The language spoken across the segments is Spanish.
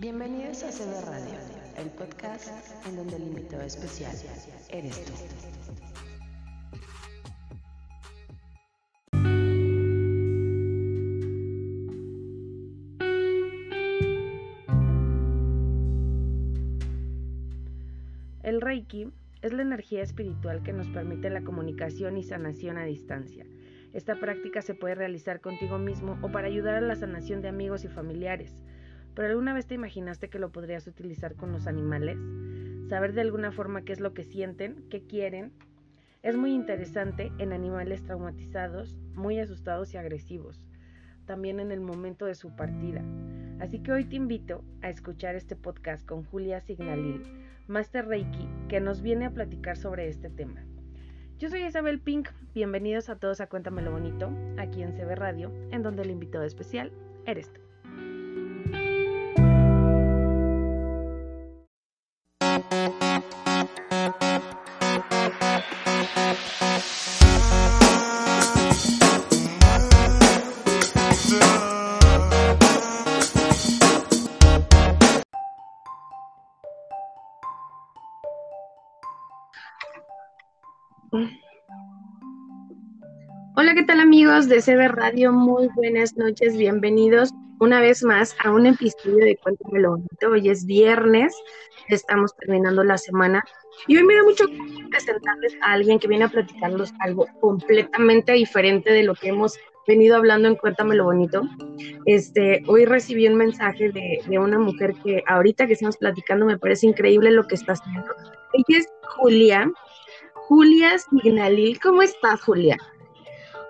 Bienvenidos a CB Radio, el podcast en donde el invitado especial eres tú. El Reiki es la energía espiritual que nos permite la comunicación y sanación a distancia. Esta práctica se puede realizar contigo mismo o para ayudar a la sanación de amigos y familiares. ¿Pero alguna vez te imaginaste que lo podrías utilizar con los animales? Saber de alguna forma qué es lo que sienten, qué quieren. Es muy interesante en animales traumatizados, muy asustados y agresivos. También en el momento de su partida. Así que hoy te invito a escuchar este podcast con Julia Signalil Master Reiki, que nos viene a platicar sobre este tema. Yo soy Isabel Pink, bienvenidos a todos a Cuéntamelo Bonito, aquí en CB Radio, en donde el invitado especial eres tú. Hola, ¿qué tal amigos de CB Radio? Muy buenas noches, bienvenidos una vez más a un episodio de Cuéntamelo Bonito. Hoy es viernes, estamos terminando la semana y hoy me da mucho gusto presentarles a alguien que viene a platicarnos algo completamente diferente de lo que hemos venido hablando en Cuéntamelo Bonito. Este, hoy recibí un mensaje de, de una mujer que ahorita que estamos platicando me parece increíble lo que está haciendo. Ella es Julia, Julia Signalil. ¿Cómo estás, Julia?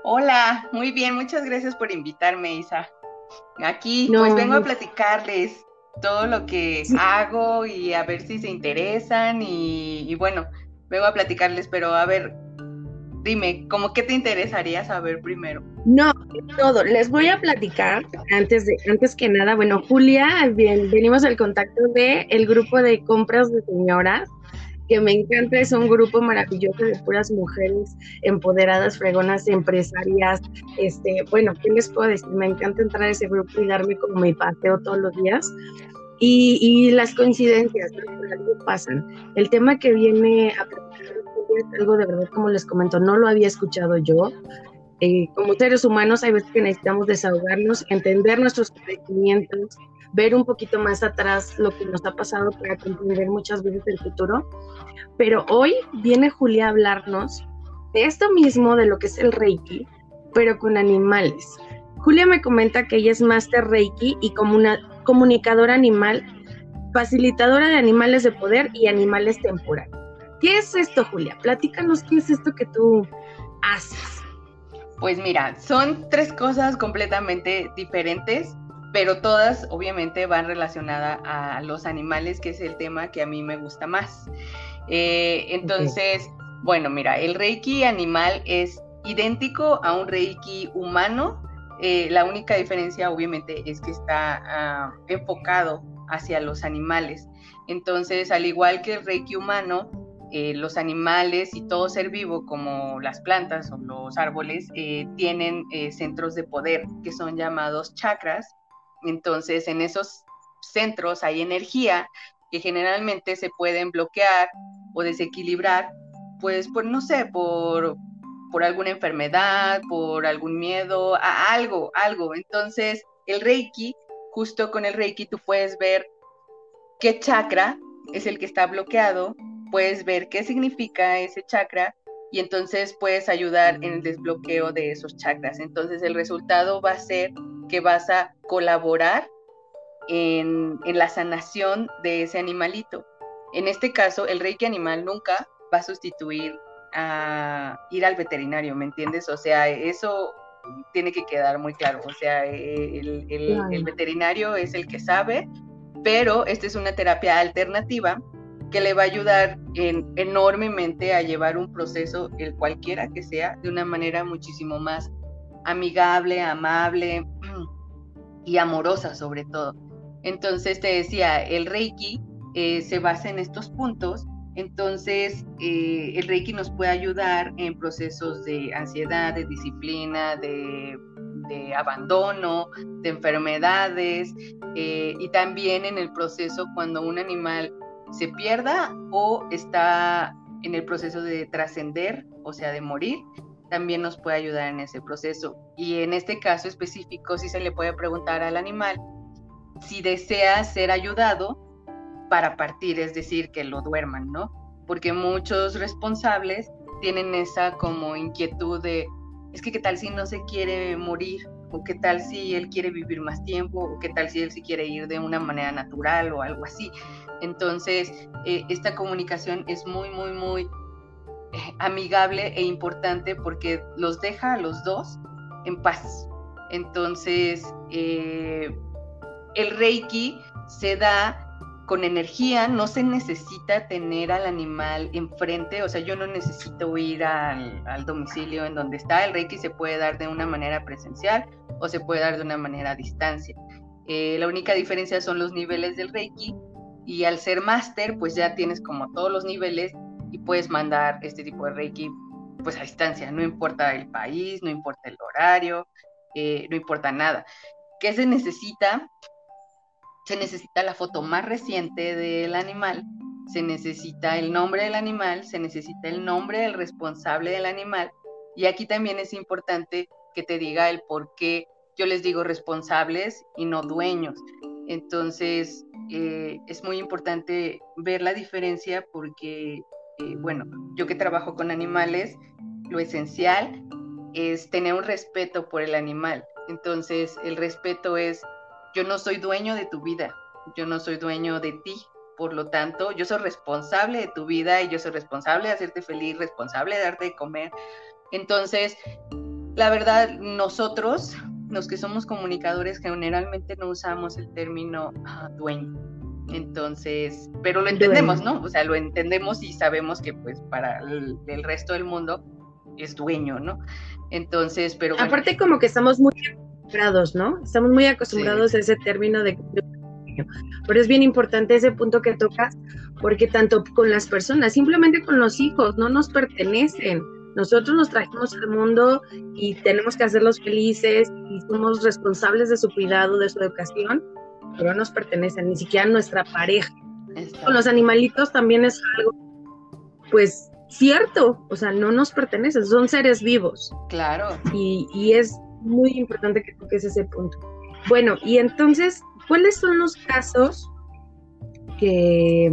Hola, muy bien, muchas gracias por invitarme, Isa. Aquí, pues vengo a platicarles todo lo que hago y a ver si se interesan y, bueno, vengo a platicarles, pero a ver, dime, ¿cómo qué te interesaría saber primero? No, todo. Les voy a platicar antes de, antes que nada. Bueno, Julia, bien, venimos al contacto de el grupo de compras de señoras que me encanta, es un grupo maravilloso de puras mujeres empoderadas, fregonas, empresarias, este, bueno, ¿qué les puedo decir? Me encanta entrar a ese grupo y darme como mi paseo todos los días. Y, las coincidencias, algo pasan. El tema que viene a es algo de verdad, como les comento, no lo había escuchado yo. Eh, como seres humanos hay veces que necesitamos desahogarnos, entender nuestros conocimientos, ver un poquito más atrás lo que nos ha pasado para comprender muchas veces el futuro. Pero hoy viene Julia a hablarnos de esto mismo, de lo que es el Reiki, pero con animales. Julia me comenta que ella es Master Reiki y como una comunicadora animal, facilitadora de animales de poder y animales temporales. ¿Qué es esto, Julia? Platícanos qué es esto que tú haces. Pues mira, son tres cosas completamente diferentes pero todas obviamente van relacionadas a los animales, que es el tema que a mí me gusta más. Eh, entonces, bueno, mira, el reiki animal es idéntico a un reiki humano. Eh, la única diferencia obviamente es que está ah, enfocado hacia los animales. Entonces, al igual que el reiki humano, eh, los animales y todo ser vivo, como las plantas o los árboles, tienen centros de poder que son llamados chakras entonces, en esos centros hay energía que generalmente se pueden bloquear o desequilibrar, pues por, no sé, por, por alguna enfermedad, por algún miedo, a algo, algo. Entonces, el Reiki, justo con el Reiki tú puedes ver qué chakra es el que está bloqueado, puedes ver qué significa ese chakra y entonces puedes ayudar en el desbloqueo de esos chakras. Entonces el resultado va a ser que vas a colaborar en, la sanación de ese animalito. En este caso, el reiki animal nunca va a sustituir a ir al veterinario, ¿me entiendes? O sea, eso tiene que quedar muy claro. O sea, el, el veterinario es el que sabe, pero esta es una terapia alternativa que le va a ayudar enormemente a llevar un proceso, el cualquiera que sea, de una manera muchísimo más amigable, amable y amorosa sobre todo. Entonces te decía, el Reiki eh, se basa en estos puntos, entonces eh, el Reiki nos puede ayudar en procesos de ansiedad, de disciplina, de, abandono, de enfermedades eh, y también en el proceso cuando un animal se pierda o está en el proceso de trascender, o sea, de morir, también nos puede ayudar en ese proceso. Y en este caso específico, sí se le puede preguntar al animal si desea ser ayudado para partir, es decir, que lo duerman, ¿no? Porque muchos responsables tienen esa como inquietud de, es que qué tal si no se quiere morir, o qué tal si él quiere vivir más tiempo, o qué tal si él se quiere ir de una manera natural o algo así. Entonces, eh, esta comunicación es muy, muy, muy amigable e importante porque los deja a los dos en paz. Entonces, eh, el Reiki se da con energía, no se necesita tener al animal enfrente, o sea, yo no necesito ir al, domicilio en donde está, el Reiki se puede dar de una manera presencial o se puede dar de una manera a distancia. la única diferencia son los niveles del Reiki y al ser máster, pues ya tienes como todos los niveles y puedes mandar este tipo de Reiki pues a distancia, no importa el país, no importa el horario, eh, no importa nada. ¿Qué se necesita? Se necesita la foto más reciente del animal, se necesita el nombre del animal, se necesita el nombre del responsable del animal y aquí también es importante que te diga el por qué yo les digo responsables y no dueños. Entonces, eh, es muy importante ver la diferencia porque, eh, bueno, yo que trabajo con animales, lo esencial es tener un respeto por el animal. Entonces, el respeto es, yo no soy dueño de tu vida, yo no soy dueño de ti, por lo tanto, yo soy responsable de tu vida y yo soy responsable de hacerte feliz, responsable de darte de comer. Entonces, la verdad, nosotros los que somos comunicadores generalmente no usamos el término ah, dueño. Entonces, pero lo entendemos, ¿no? O sea, lo entendemos y sabemos que pues para el, resto del mundo es dueño, ¿no? Entonces, pero... Aparte como que estamos muy acostumbrados, ¿no? Estamos muy acostumbrados a ese término de... Pero es bien importante ese punto que tocas, porque tanto con las personas, simplemente con los hijos, no nos pertenecen. Nosotros nos trajimos al mundo y tenemos que hacerlos felices y somos responsables de su cuidado, de su educación, pero no nos pertenecen, ni siquiera nuestra pareja. Con los animalitos también es algo, pues, cierto, o sea, no nos pertenecen, son seres vivos. Claro. Y, y es muy importante que toques ese punto. Bueno, y entonces, ¿cuáles son los casos que,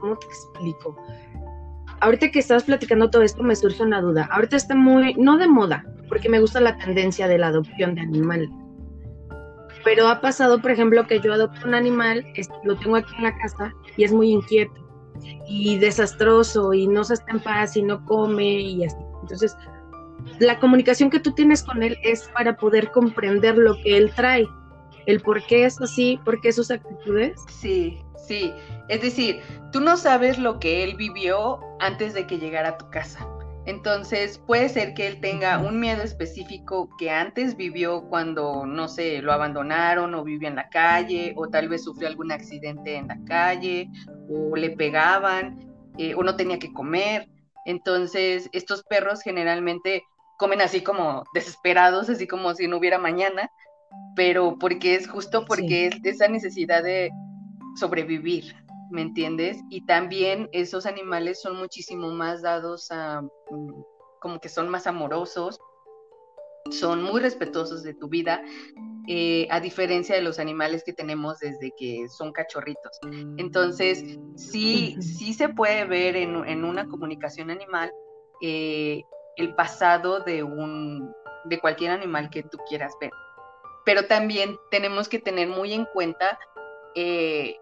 ¿cómo te explico? ahorita que estás platicando todo esto me surge una duda. Ahorita está muy, no de moda, porque me gusta la tendencia de la adopción de animales. Pero ha pasado, por ejemplo, que yo adopto un animal, lo tengo aquí en la casa y es muy inquieto y desastroso y no se está en paz y no come y así. Entonces, la comunicación que tú tienes con él es para poder comprender lo que él trae, el por qué es así, por qué sus actitudes. Sí, sí. Es decir, tú no sabes lo que él vivió antes de que llegara a tu casa. Entonces puede ser que él tenga un miedo específico que antes vivió cuando, no sé, lo abandonaron o vivía en la calle o tal vez sufrió algún accidente en la calle o le pegaban eh, o no tenía que comer. Entonces estos perros generalmente comen así como desesperados, así como si no hubiera mañana, pero porque es justo porque es esa necesidad de sobrevivir, ¿me entiendes? Y también esos animales son muchísimo más dados a, mm, como que son más amorosos, son muy respetuosos de tu vida, eh, a diferencia de los animales que tenemos desde que son cachorritos. Entonces, sí, sí se puede ver en, una comunicación animal eh, el pasado de, un, de cualquier animal que tú quieras ver. Pero también tenemos que tener muy en cuenta eh,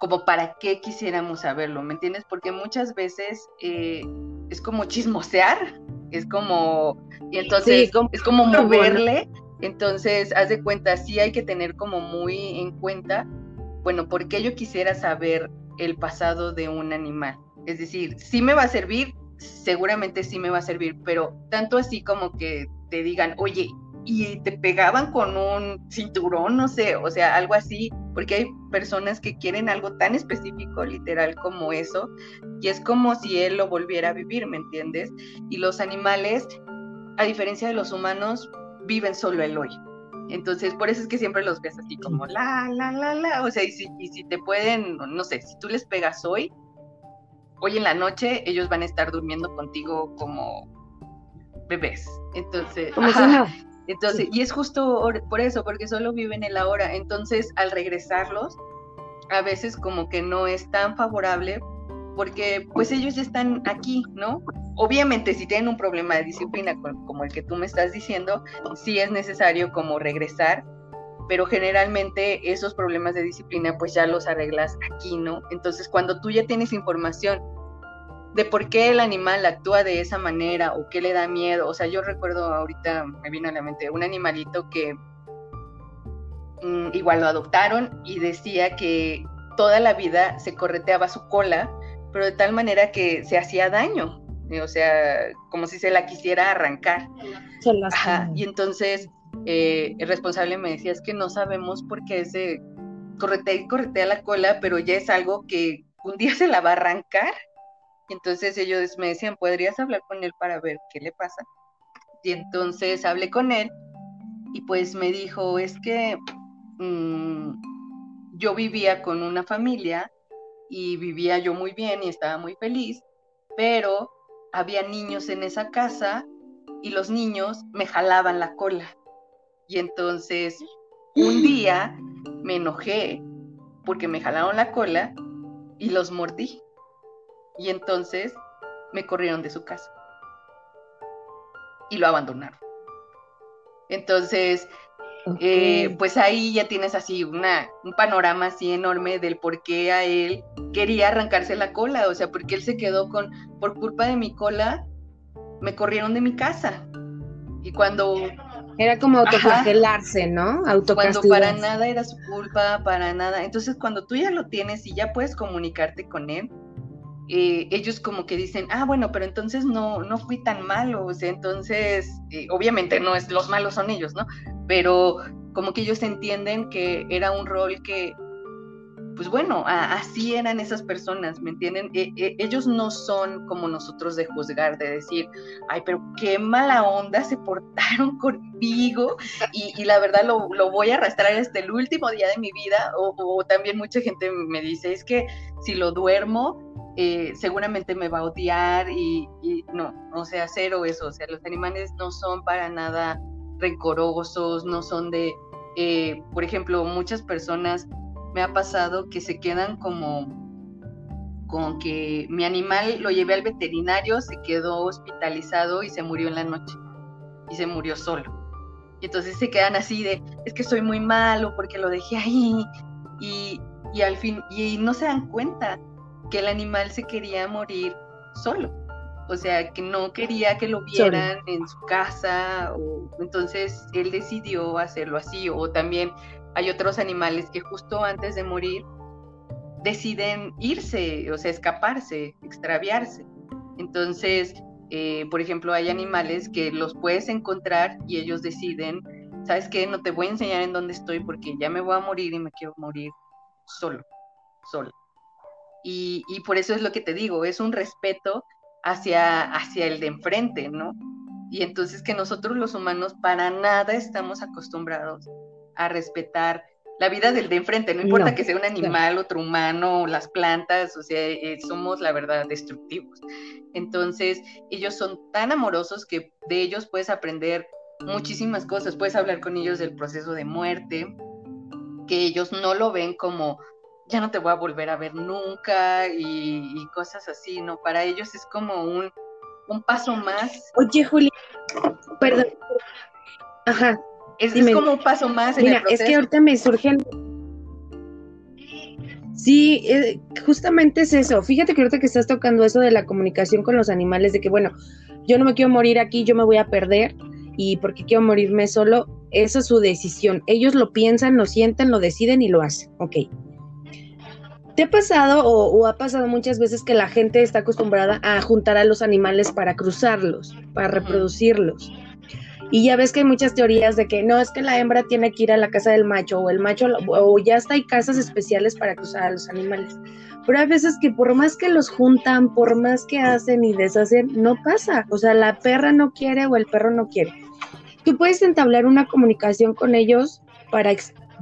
como para qué quisiéramos saberlo, ¿me entiendes? Porque muchas veces eh, es como chismosear, es como, y entonces es como moverle, entonces haz de cuenta, sí hay que tener como muy en cuenta, bueno, ¿por qué yo quisiera saber el pasado de un animal? Es decir, sí me va a servir, seguramente sí me va a servir, pero tanto así como que te digan, oye, y te pegaban con un cinturón, no sé, o sea, algo así, porque hay personas que quieren algo tan específico, literal, como eso, y es como si él lo volviera a vivir, ¿me entiendes? Y los animales, a diferencia de los humanos, viven solo el hoy. Entonces, por eso es que siempre los ves así como la, la, la, la. O sea, y si, y si te pueden, no sé, si tú les pegas hoy, hoy en la noche, ellos van a estar durmiendo contigo como bebés. Entonces, entonces, y es justo por eso, porque solo viven el ahora. Entonces, al regresarlos, a veces como que no es tan favorable porque pues ellos ya están aquí, ¿no? Obviamente si tienen un problema de disciplina como el que tú me estás diciendo, sí es necesario como regresar, pero generalmente esos problemas de disciplina pues ya los arreglas aquí, ¿no? Entonces cuando tú ya tienes información de por qué el animal actúa de esa manera o qué le da miedo, o sea, yo recuerdo ahorita me vino a la mente un animalito que mm, igual lo adoptaron y decía que toda la vida se correteaba su cola pero de tal manera que se hacía daño, o sea, como si se la quisiera arrancar. y entonces eh, el responsable me decía, es que no sabemos por qué se corretea y corretea la cola, pero ya es algo que un día se la va a arrancar. Entonces ellos me decían, ¿podrías hablar con él para ver qué le pasa? Y entonces hablé con él y pues me dijo, es que mm, yo vivía con una familia y vivía yo muy bien y estaba muy feliz, pero había niños en esa casa y los niños me jalaban la cola. Y entonces un día me enojé porque me jalaron la cola y los mordí. Y entonces me corrieron de su casa y lo abandonaron. Entonces, eh, pues ahí ya tienes así una, un panorama así enorme del por qué a él quería arrancarse la cola, o sea, porque él se quedó con, por culpa de mi cola, me corrieron de mi casa. Y cuando... Era como autoflagelarse, ¿no? Cuando para nada era su culpa, para nada. Entonces, cuando tú ya lo tienes y ya puedes comunicarte con él, eh, ellos como que dicen, ah, bueno, pero entonces no, no fui tan malo, o sea, entonces, eh, obviamente no es, los malos son ellos, ¿no? Pero como que ellos entienden que era un rol que, pues bueno, así eran esas personas, ¿me entienden? E, e, ellos no son como nosotros de juzgar, de decir, ay, pero qué mala onda se portaron conmigo y, la verdad lo, voy a arrastrar hasta el último día de mi vida. o también mucha gente me dice, es que si lo duermo, eh, seguramente me va a odiar y, no, o sea, cero eso, o sea, los animales no son para nada rencorosos, no son de, eh, por ejemplo, muchas personas me ha pasado que se quedan como con que mi animal lo llevé al veterinario, se quedó hospitalizado y se murió en la noche y se murió solo. Y entonces se quedan así de, es que soy muy malo porque lo dejé ahí y, y al fin, y no se dan cuenta que el animal se quería morir solo. O sea, que no quería que lo vieran en su casa, o, entonces él decidió hacerlo así. O también hay otros animales que justo antes de morir deciden irse, o sea, escaparse, extraviarse. Entonces, eh, por ejemplo, hay animales que los puedes encontrar y ellos deciden, ¿sabes qué? No te voy a enseñar en dónde estoy porque ya me voy a morir y me quiero morir solo, solo. Y, por eso es lo que te digo, es un respeto hacia, hacia el de enfrente, ¿no? Y entonces que nosotros los humanos para nada estamos acostumbrados a respetar la vida del de enfrente, no importa que sea un animal, otro humano, las plantas, o sea, eh, somos la verdad destructivos. Entonces, ellos son tan amorosos que de ellos puedes aprender muchísimas cosas, puedes hablar con ellos del proceso de muerte, que ellos no lo ven como ya no te voy a volver a ver nunca y, cosas así, ¿no? Para ellos es como un, un paso más. Oye, Juli, perdón. Ajá. Es, como un paso más en Mira, es que ahorita me surgen. Sí, eh, justamente es eso. Fíjate que ahorita que estás tocando eso de la comunicación con los animales, de que, bueno, yo no me quiero morir aquí, yo me voy a perder y porque quiero morirme solo, esa es su decisión. Ellos lo piensan, lo sienten, lo deciden y lo hacen. Ok. ¿Te ha pasado o, ha pasado muchas veces que la gente está acostumbrada a juntar a los animales para cruzarlos, para reproducirlos? Y ya ves que hay muchas teorías de que no es que la hembra tiene que ir a la casa del macho o el macho o ya está hay casas especiales para cruzar a los animales. Pero hay veces que por más que los juntan, por más que hacen y deshacen, no pasa. O sea, la perra no quiere o el perro no quiere. tú puedes entablar una comunicación con ellos para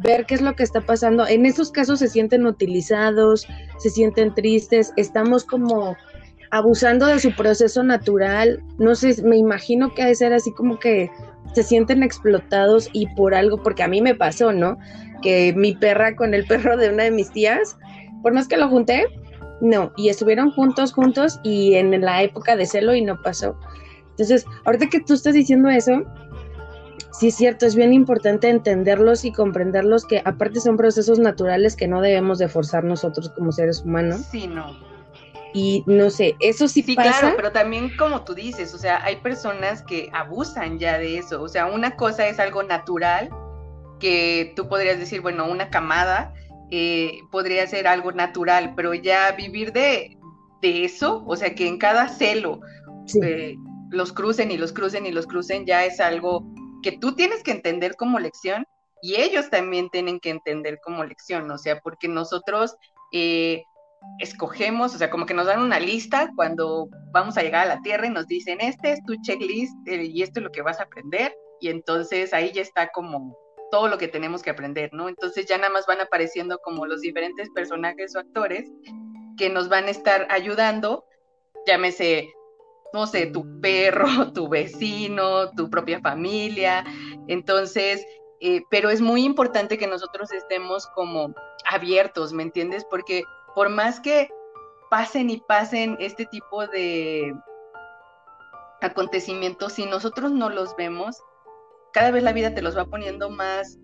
ver qué es lo que está pasando. En esos casos se sienten utilizados, se sienten tristes, estamos como abusando de su proceso natural. No sé, me imagino que ha de ser así como que se sienten explotados y por algo, porque a mí me pasó, ¿no? Que mi perra con el perro de una de mis tías, por más que lo junté, no, y estuvieron juntos, juntos y en la época de celo y no pasó. Entonces, ahorita que tú estás diciendo eso, sí es cierto, es bien importante entenderlos y comprenderlos que aparte son procesos naturales que no debemos de forzar nosotros como seres humanos. Sí, no. Y no sé, eso sí, sí claro, pero también como tú dices, o sea, hay personas que abusan ya de eso. O sea, una cosa es algo natural que tú podrías decir, bueno, una camada eh, podría ser algo natural, pero ya vivir de, de eso, o sea, que en cada celo eh, los crucen y los crucen y los crucen, ya es algo que tú tienes que entender como lección y ellos también tienen que entender como lección, o sea, porque nosotros eh, escogemos, o sea, como que nos dan una lista cuando vamos a llegar a la Tierra y nos dicen, este es tu checklist eh, y esto es lo que vas a aprender, y entonces ahí ya está como todo lo que tenemos que aprender, ¿no? Entonces ya nada más van apareciendo como los diferentes personajes o actores que nos van a estar ayudando, llámese no sé, tu perro, tu vecino, tu propia familia. Entonces, eh, pero es muy importante que nosotros estemos como abiertos, ¿me entiendes? Porque por más que pasen y pasen este tipo de acontecimientos, si nosotros no los vemos, cada vez la vida te los va poniendo más,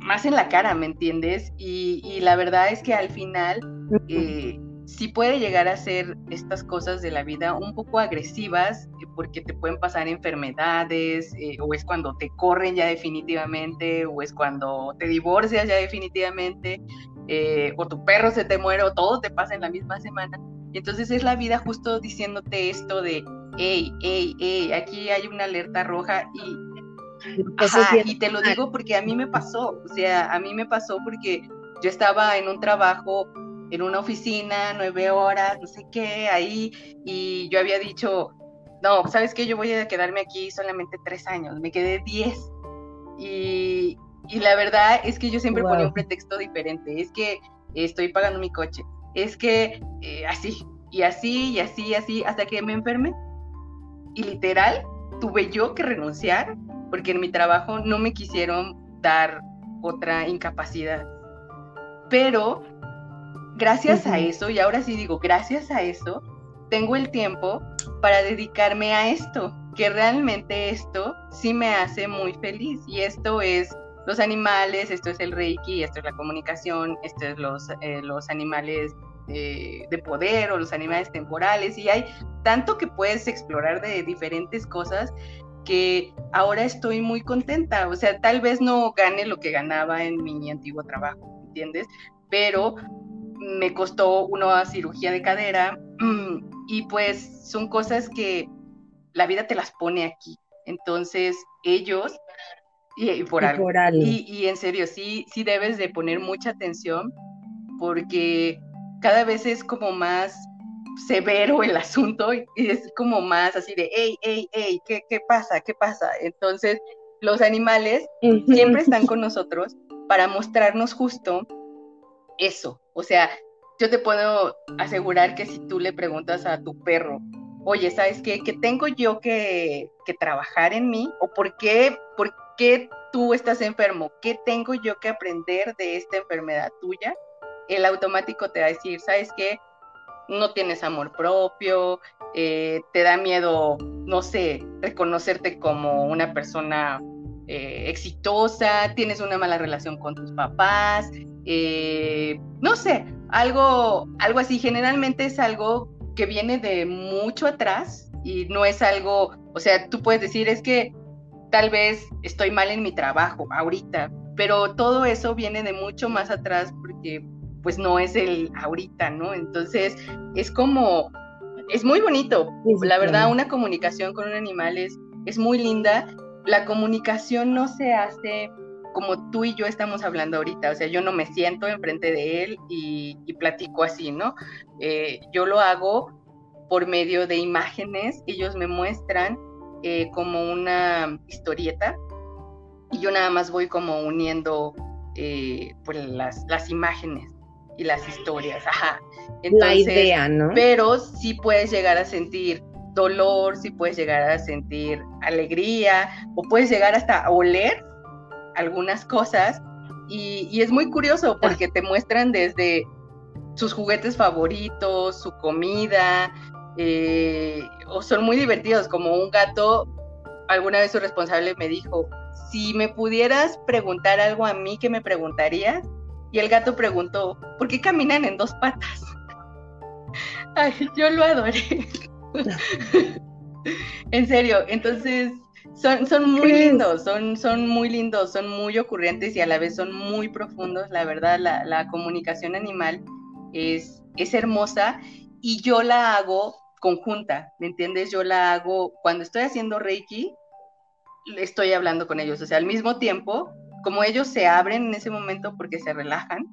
más en la cara, ¿me entiendes? Y, la verdad es que al final sí puede llegar a ser estas cosas de la vida un poco agresivas porque te pueden pasar enfermedades eh, o es cuando te corren ya definitivamente o es cuando te divorcias ya definitivamente eh, o tu perro se te muere o todo te pasa en la misma semana. Y entonces es la vida justo diciéndote esto de, hey, hey, hey, aquí hay una alerta roja y, y te lo digo porque a mí me pasó, o sea, a mí me pasó porque yo estaba en un trabajo en una oficina, nueve horas, no sé qué, ahí, y yo había dicho, no, ¿sabes qué? Yo voy a quedarme aquí solamente tres años, me quedé diez. Y, la verdad es que yo siempre ponía un pretexto diferente, es que estoy pagando mi coche, es que eh, así, y así, y así, y así, hasta que me enfermé. Y literal, tuve yo que renunciar porque en mi trabajo no me quisieron dar otra incapacidad. Pero gracias a eso, y ahora sí digo, gracias a eso, tengo el tiempo para dedicarme a esto, que realmente esto sí me hace muy feliz. Y esto es los animales, esto es el reiki, esto es la comunicación, esto es los, eh, los animales de poder o los animales temporales. Y hay tanto que puedes explorar de diferentes cosas que ahora estoy muy contenta. O sea, tal vez no gane lo que ganaba en mi antiguo trabajo, ¿entiendes? Pero me costó una cirugía de cadera y pues son cosas que la vida te las pone aquí. Entonces ellos, y, por, algo, Y, en serio, sí, sí debes de poner mucha atención porque cada vez es como más severo el asunto y es como más así de, hey, hey, hey, ¿qué, qué pasa? ¿Qué pasa? Entonces los animales siempre están con nosotros para mostrarnos justo eso. O sea, yo te puedo asegurar que si tú le preguntas a tu perro, oye, ¿sabes qué? ¿Qué tengo yo que, trabajar en mí? ¿O por qué, por qué tú estás enfermo? ¿Qué tengo yo que aprender de esta enfermedad tuya? El automático te va a decir, ¿sabes qué? No tienes amor propio, eh, te da miedo, no sé, reconocerte como una persona eh, exitosa, tienes una mala relación con tus papás, eh, no sé, algo, algo así. Generalmente es algo que viene de mucho atrás y no es algo, o sea, tú puedes decir, es que tal vez estoy mal en mi trabajo ahorita, pero todo eso viene de mucho más atrás porque pues no es el ahorita, ¿no? Entonces es como, es muy bonito. La verdad, una comunicación con un animal es, es muy linda. La comunicación no se hace como tú y yo estamos hablando ahorita, o sea, yo no me siento enfrente de él y, platico así, ¿no? Eh, yo lo hago por medio de imágenes, ellos me muestran eh, como una historieta y yo nada más voy como uniendo eh, pues las, las imágenes y las historias. Ajá. la idea, ¿no? Pero sí puedes llegar a sentir dolor, sí puedes llegar a sentir alegría o puedes llegar hasta a oler algunas cosas y, es muy curioso porque te muestran desde sus juguetes favoritos, su comida, eh, o son muy divertidos, como un gato, alguna vez su responsable me dijo, si me pudieras preguntar algo a mí, ¿qué me preguntarías? Y el gato preguntó, ¿por qué caminan en dos patas? Ay, yo lo adoré. en serio, entonces son, son muy lindos, son, son muy lindos, son muy ocurrentes y a la vez son muy profundos. La verdad, la, la comunicación animal es, es hermosa y yo la hago conjunta, ¿me entiendes? Yo la hago cuando estoy haciendo Reiki, estoy hablando con ellos, o sea, al mismo tiempo, como ellos se abren en ese momento porque se relajan,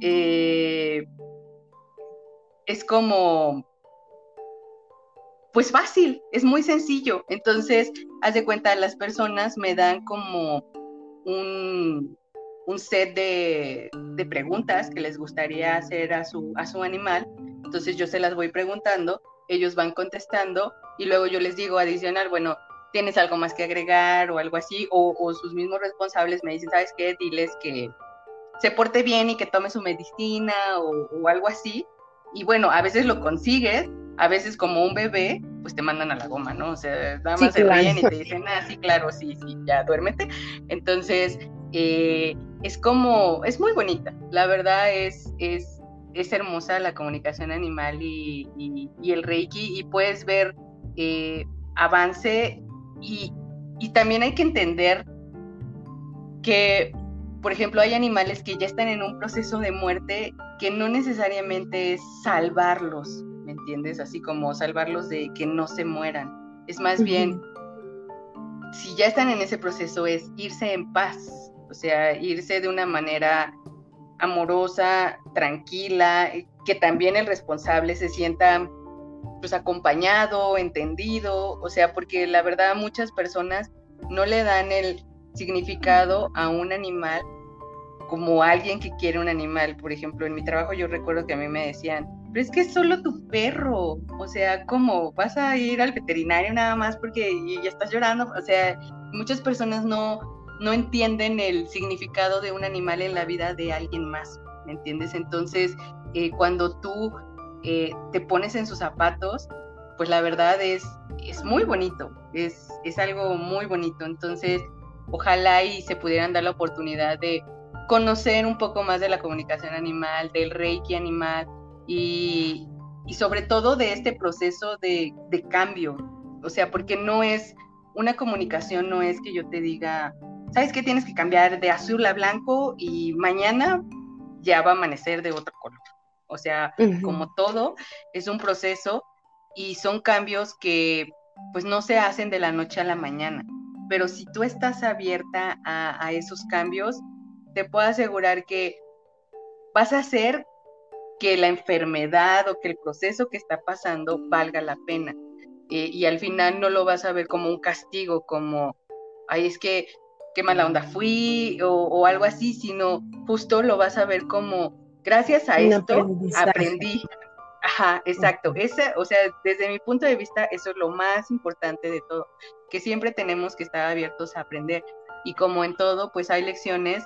eh, es como, pues fácil, es muy sencillo. Entonces, haz de cuenta, las personas me dan como un, un set de, de, preguntas que les gustaría hacer a su, a su animal. Entonces yo se las voy preguntando, ellos van contestando y luego yo les digo adicional, bueno, tienes algo más que agregar o algo así, o, sus mismos responsables me dicen, ¿sabes qué? Diles que se porte bien y que tome su medicina o, algo así. Y bueno, a veces lo consigues, a veces como un bebé, pues te mandan a la goma, ¿no? O sea, nada más se ríen y te dicen, ah, sí, claro, sí, sí, ya duérmete. Entonces, eh, es como, es muy bonita, la verdad es, es, es hermosa la comunicación animal y, y, el reiki y puedes ver eh, avance y, también hay que entender que, por ejemplo, hay animales que ya están en un proceso de muerte que no necesariamente es salvarlos, ¿me entiendes? Así como salvarlos de que no se mueran. Es más bien, si ya están en ese proceso, es irse en paz, o sea, irse de una manera amorosa, tranquila, que también el responsable se sienta pues acompañado, entendido, o sea, porque la verdad muchas personas no le dan el significado a un animal como alguien que quiere un animal. Por ejemplo, en mi trabajo yo recuerdo que a mí me decían, pero es que es solo tu perro, o sea, ¿cómo? ¿Vas a ir al veterinario nada más porque ya estás llorando? O sea, muchas personas no, no entienden el significado de un animal en la vida de alguien más, ¿me entiendes? Entonces, eh, cuando tú eh, te pones en sus zapatos, pues la verdad es, es muy bonito, es, es algo muy bonito. Entonces, ojalá y se pudieran dar la oportunidad de conocer un poco más de la comunicación animal, del reiki animal y, y sobre todo de este proceso de, de, cambio. O sea, porque no es, una comunicación no es que yo te diga, ¿sabes qué? Tienes que cambiar de azul a blanco y mañana ya va a amanecer de otro color. O sea, como todo, es un proceso y son cambios que pues no se hacen de la noche a la mañana. Pero si tú estás abierta a, esos cambios, te puedo asegurar que vas a hacer que la enfermedad o que el proceso que está pasando valga la pena. Eh, y al final no lo vas a ver como un castigo, como, ay, es que qué mala onda fui o, o algo así, sino justo lo vas a ver como Gracias a esto aprendí. Ajá, exacto. Ese, o sea, desde mi punto de vista, eso es lo más importante de todo, que siempre tenemos que estar abiertos a aprender. Y como en todo, pues hay lecciones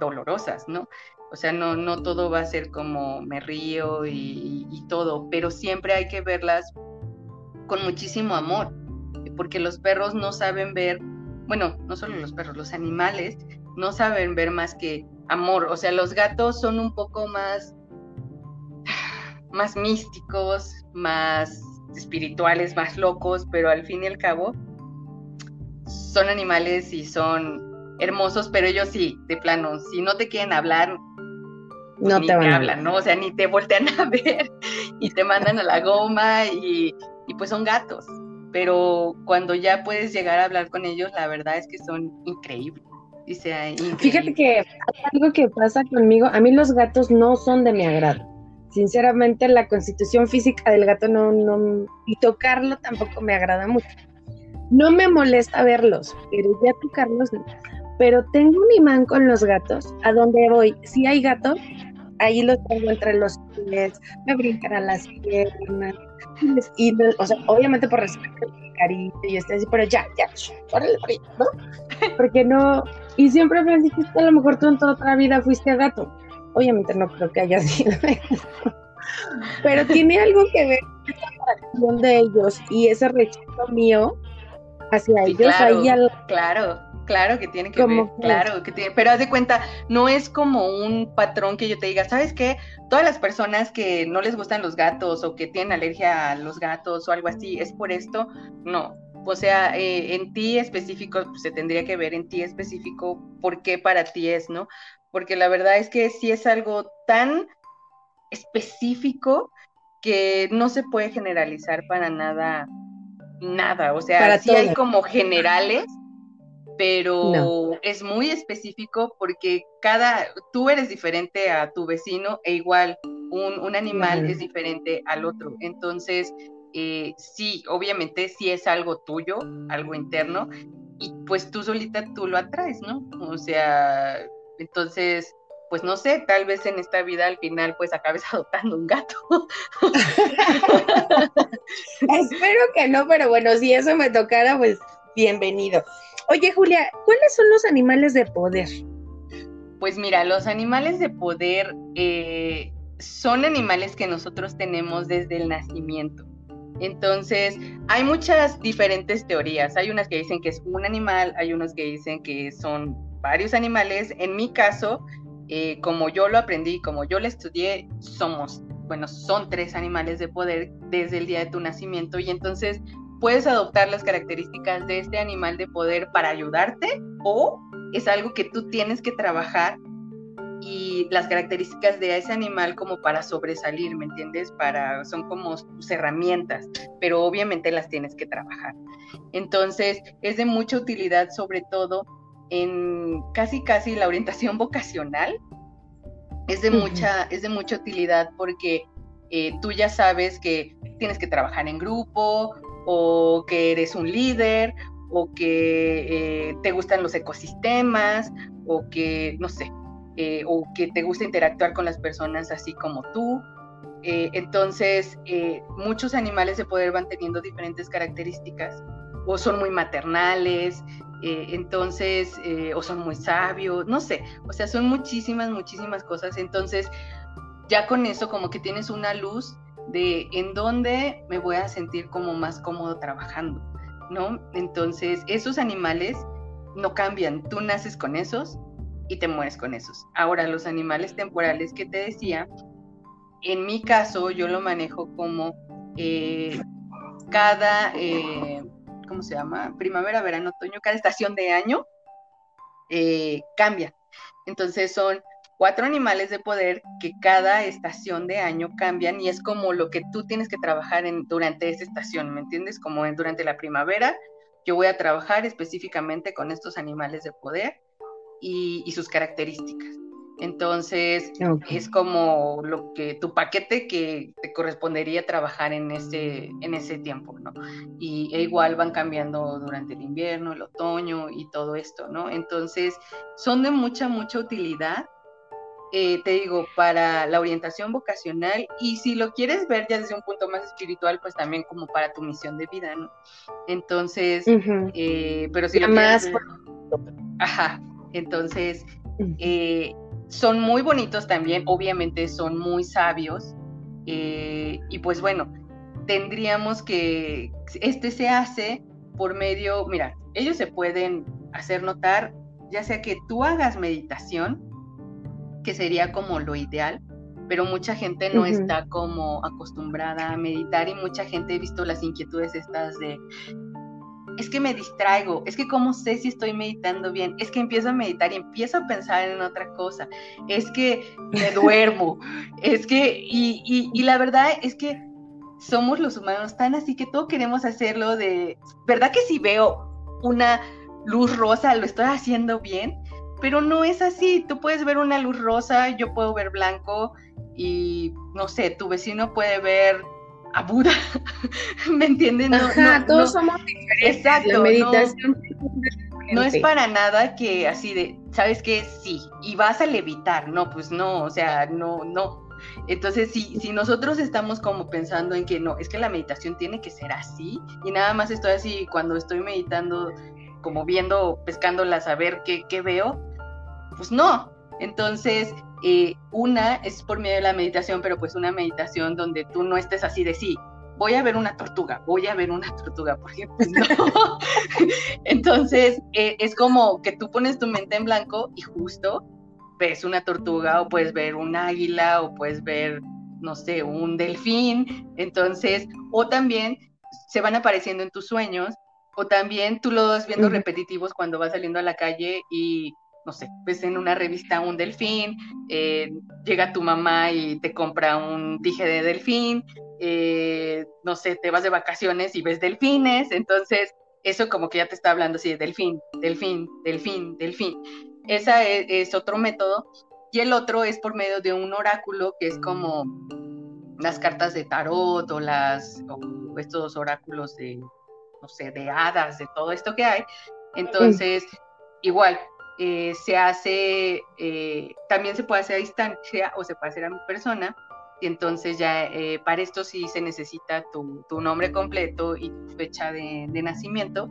dolorosas, ¿no? O sea, no, no todo va a ser como me río y, y todo, pero siempre hay que verlas con muchísimo amor, porque los perros no saben ver, bueno, no solo los perros, los animales no saben ver más que amor. O sea, los gatos son un poco más, más místicos, más espirituales, más locos, pero al fin y al cabo son animales y son hermosos, pero ellos sí, de plano, si no te quieren hablar, pues no te, hablan, ¿no? O sea, ni te voltean a ver y te mandan a la goma y, y pues son gatos. Pero cuando ya puedes llegar a hablar con ellos, la verdad es que son increíbles. Fíjate que algo que pasa conmigo, a mí los gatos no son de mi agrado. Sinceramente, la constitución física del gato no, no, y tocarlo tampoco me agrada mucho. no me molesta verlos, pero ya tocarlos Pero tengo un imán con los gatos, a donde voy, si hay gatos, ahí los tengo entre los pies, me brincan a las piernas, y, o sea, obviamente por respeto cariño y este así, pero ya, ya, órale, ¿no? Porque no, y siempre me que a lo mejor tú en toda otra vida fuiste a gato. Obviamente no creo que haya sido pero tiene algo que ver con la atracción de ellos y ese rechazo mío hacia ellos. Claro, claro, claro que tiene que ver, claro que tiene, pero haz de cuenta, no es como un patrón que yo te diga, ¿sabes qué? Todas las personas que no les gustan los gatos o que tienen alergia a los gatos o algo así, es por esto, no. O sea, eh, en ti específico, pues, se tendría que ver en ti específico por qué para ti es, ¿no? Porque la verdad es que sí es algo tan específico que no se puede generalizar para nada nada, o sea, sí hay como generales, pero es muy específico porque cada, tú eres diferente a tu vecino e igual un, animal es diferente al otro. Entonces, eh, sí, obviamente sí es algo tuyo, algo interno, y pues tú solita tú lo atraes, ¿no? O sea, entonces pues no sé, tal vez en esta vida al final pues acabes adoptando un gato. Espero que no, pero bueno, si eso me tocara, pues bienvenido. Oye, Julia, ¿cuáles son los animales de poder? Pues mira, los animales de poder eh, son animales que nosotros tenemos desde el nacimiento. Entonces, hay muchas diferentes teorías. Hay unas que dicen que es un animal, hay unos que dicen que son varios animales. En mi caso, eh, como yo lo aprendí, como yo lo estudié, somos, bueno, son tres animales de poder desde el día de tu nacimiento y entonces puedes adoptar las características de este animal de poder para ayudarte o es algo que tú tienes que trabajar y las características de ese animal como para sobresalir, ¿me entiendes? Para son como tus herramientas, pero obviamente las tienes que trabajar. Entonces, es de mucha utilidad sobre todo en casi casi la orientación vocacional es de mucha, es de mucha utilidad porque eh, tú ya sabes que tienes que trabajar en grupo o que eres un líder o que eh, te gustan los ecosistemas o que, no sé, eh, o que te gusta interactuar con las personas así como tú. entonces, muchos animales de poder van teniendo diferentes características o son muy maternales, eh, entonces, eh, o son muy sabios, no sé, o sea, son muchísimas, muchísimas cosas. Entonces, ya con eso como que tienes una luz de en dónde me voy a sentir como más cómodo trabajando, ¿no? Entonces, esos animales no cambian, tú naces con esos y te mueres con esos. Ahora, los animales temporales que te decía, en mi caso yo lo manejo como eh, cada ¿cómo se llama? Primavera, verano, otoño, cada estación de año eh, cambia. Entonces son cuatro animales de poder que cada estación de año cambian y es como lo que tú tienes que trabajar en, durante esa estación, ¿me entiendes? Como en, durante la primavera, yo voy a trabajar específicamente con estos animales de poder y sus características. Entonces, es como lo que tu paquete que te correspondería trabajar en ese, en ese tiempo, ¿no? Y e igual van cambiando durante el invierno, el otoño y todo esto, ¿no? Entonces, son de mucha, mucha utilidad, eh, te digo, para la orientación vocacional y si lo quieres ver ya desde un punto más espiritual, pues también como para tu misión de vida, ¿no? Entonces, eh, pero si lo más... Ajá, entonces... Eh, son muy bonitos también, obviamente son muy sabios. Y pues bueno, tendríamos que, este se hace por medio, mira, ellos se pueden hacer notar, ya sea que tú hagas meditación, que sería como lo ideal, pero mucha gente no está como acostumbrada a meditar y mucha gente he visto las inquietudes estas de es que me distraigo, es que cómo sé si estoy meditando bien, es que empiezo a meditar y empiezo a pensar en otra cosa, es que me duermo, es que, y, y, la verdad es que somos los humanos tan así que todo queremos hacerlo de, ¿verdad que si veo una luz rosa lo estoy haciendo bien? Pero no es así, tú puedes ver una luz rosa, yo puedo ver blanco y no sé, tu vecino puede ver a Buda, ¿me entienden? Ajá, todos somos diferentes. Exacto. La meditación no es para nada que así de, ¿sabes qué? Sí, y vas a levitar, no, pues no, o sea, no, no. Entonces, si, si nosotros estamos como pensando en que no, es que la meditación tiene que ser así, y nada más estoy así cuando estoy meditando, como viendo, pescándolas a ver qué, qué veo, pues no. Entonces, eh, una es por medio de la meditación, pero pues una meditación donde tú no estés así de sí, voy a ver una tortuga, voy a ver una tortuga, por ejemplo. Entonces, eh, es como que tú pones tu mente en blanco y justo ves una tortuga o puedes ver un águila o puedes ver, no sé, un delfín. Entonces, o también se van apareciendo en tus sueños o también tú lo vas viendo repetitivos cuando vas saliendo a la calle y no sé, ves en una revista un delfín, eh, llega tu mamá y te compra un dije de delfín, eh, no sé, te vas de vacaciones y ves delfines, entonces eso como que ya te está hablando así de delfín, delfín, delfín, delfín. Ese es, otro método. Y el otro es por medio de un oráculo que es como las cartas de tarot o las estos oráculos de no sé, de hadas, de todo esto que hay. Entonces, igual, eh, se hace, eh, también se puede hacer a distancia o se puede hacer a mi persona, y entonces ya eh, para esto sí se necesita tu, nombre completo y tu fecha de, nacimiento.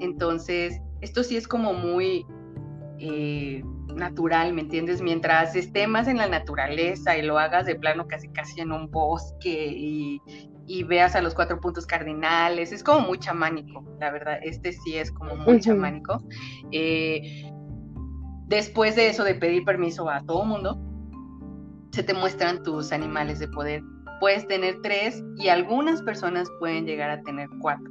Entonces, esto sí es como muy eh, natural, ¿me entiendes? Mientras estés más en la naturaleza y lo hagas de plano casi casi en un bosque y, veas a los cuatro puntos cardinales, es como muy chamánico, la verdad, este sí es como muy chamánico. Eh, después de eso de pedir permiso a todo mundo, se te muestran tus animales de poder. Puedes tener tres y algunas personas pueden llegar a tener cuatro.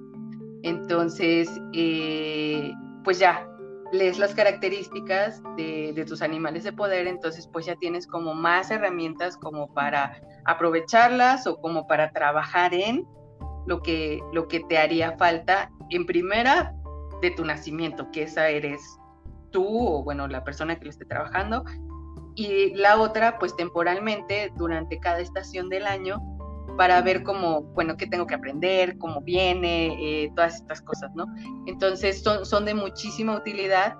Entonces, eh, pues ya, lees las características de, tus animales de poder, entonces pues ya tienes como más herramientas como para aprovecharlas o como para trabajar en lo que, lo que te haría falta en primera de tu nacimiento, que esa eres tú o bueno, la persona que lo esté trabajando, y la otra pues temporalmente durante cada estación del año para ver cómo, bueno, qué tengo que aprender, cómo viene, eh, todas estas cosas, ¿no? Entonces son, son de muchísima utilidad,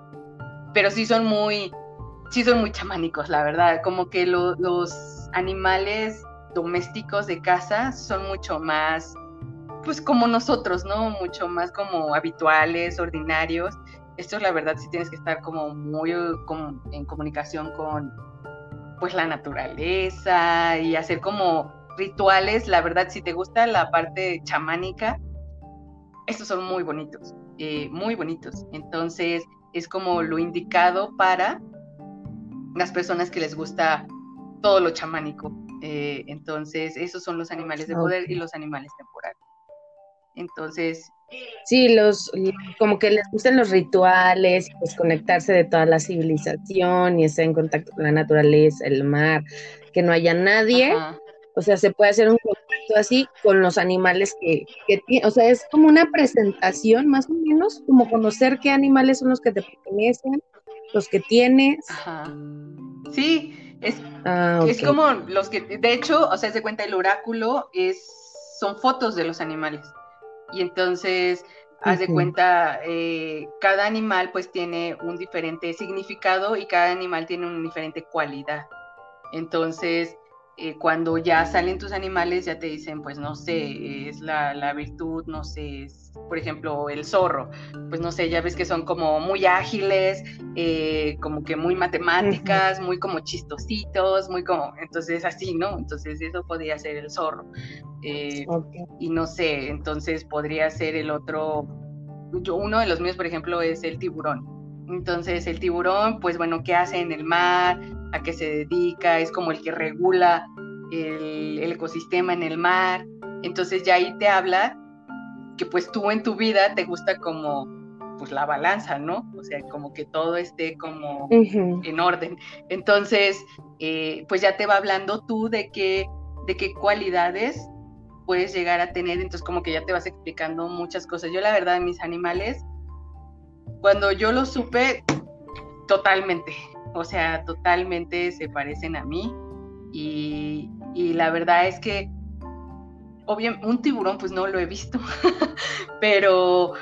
pero sí son muy, sí son muy chamánicos, la verdad, como que los animales domésticos de casa son mucho más, pues como nosotros, ¿no? Mucho más como habituales, ordinarios, esto la verdad sí tienes que estar como muy en comunicación con pues la naturaleza y hacer como rituales. La verdad, si te gusta la parte chamánica, estos son muy bonitos, eh, muy bonitos. Entonces es como lo indicado para las personas que les gusta todo lo chamánico. Eh, entonces, esos son los animales de poder y los animales temporales. Entonces, Sí, los, como que les gustan los rituales, desconectarse de toda la civilización y estar en contacto con la naturaleza, el mar, que no haya nadie. O sea, se puede hacer un contacto así con los animales que, que o sea, es como una presentación más o menos, como conocer qué animales son los que te pertenecen, los que tienes. Ajá. Sí, es, ah, es como los que, de hecho, o sea, se cuenta el oráculo es, son fotos de los animales. Y entonces, haz de cuenta, eh, cada animal pues tiene un diferente significado y cada animal tiene una diferente cualidad. Entonces, eh, cuando ya salen tus animales, ya te dicen, pues no sé, es la, la virtud, no sé, es, por ejemplo, el zorro, pues no sé, ya ves que son como muy ágiles, eh, como que muy matemáticas, muy como chistositos, muy como, entonces así, ¿no? Entonces eso podría ser el zorro. Eh, y no sé, entonces podría ser el otro, yo, uno de los míos, por ejemplo, es el tiburón. Entonces el tiburón, pues bueno, ¿qué hace en el mar? ¿A qué se dedica? Es como el que regula el, ecosistema en el mar. Entonces ya ahí te habla que pues tú en tu vida te gusta como pues la balanza, ¿no? O sea, como que todo esté como en orden. Entonces, eh, pues ya te va hablando tú de qué, de qué cualidades puedes llegar a tener, entonces como que ya te vas explicando muchas cosas. Yo la verdad, mis animales, cuando yo los supe, totalmente, o sea, totalmente se parecen a mí y, la verdad es que obviamente, un tiburón pues no lo he visto, pero,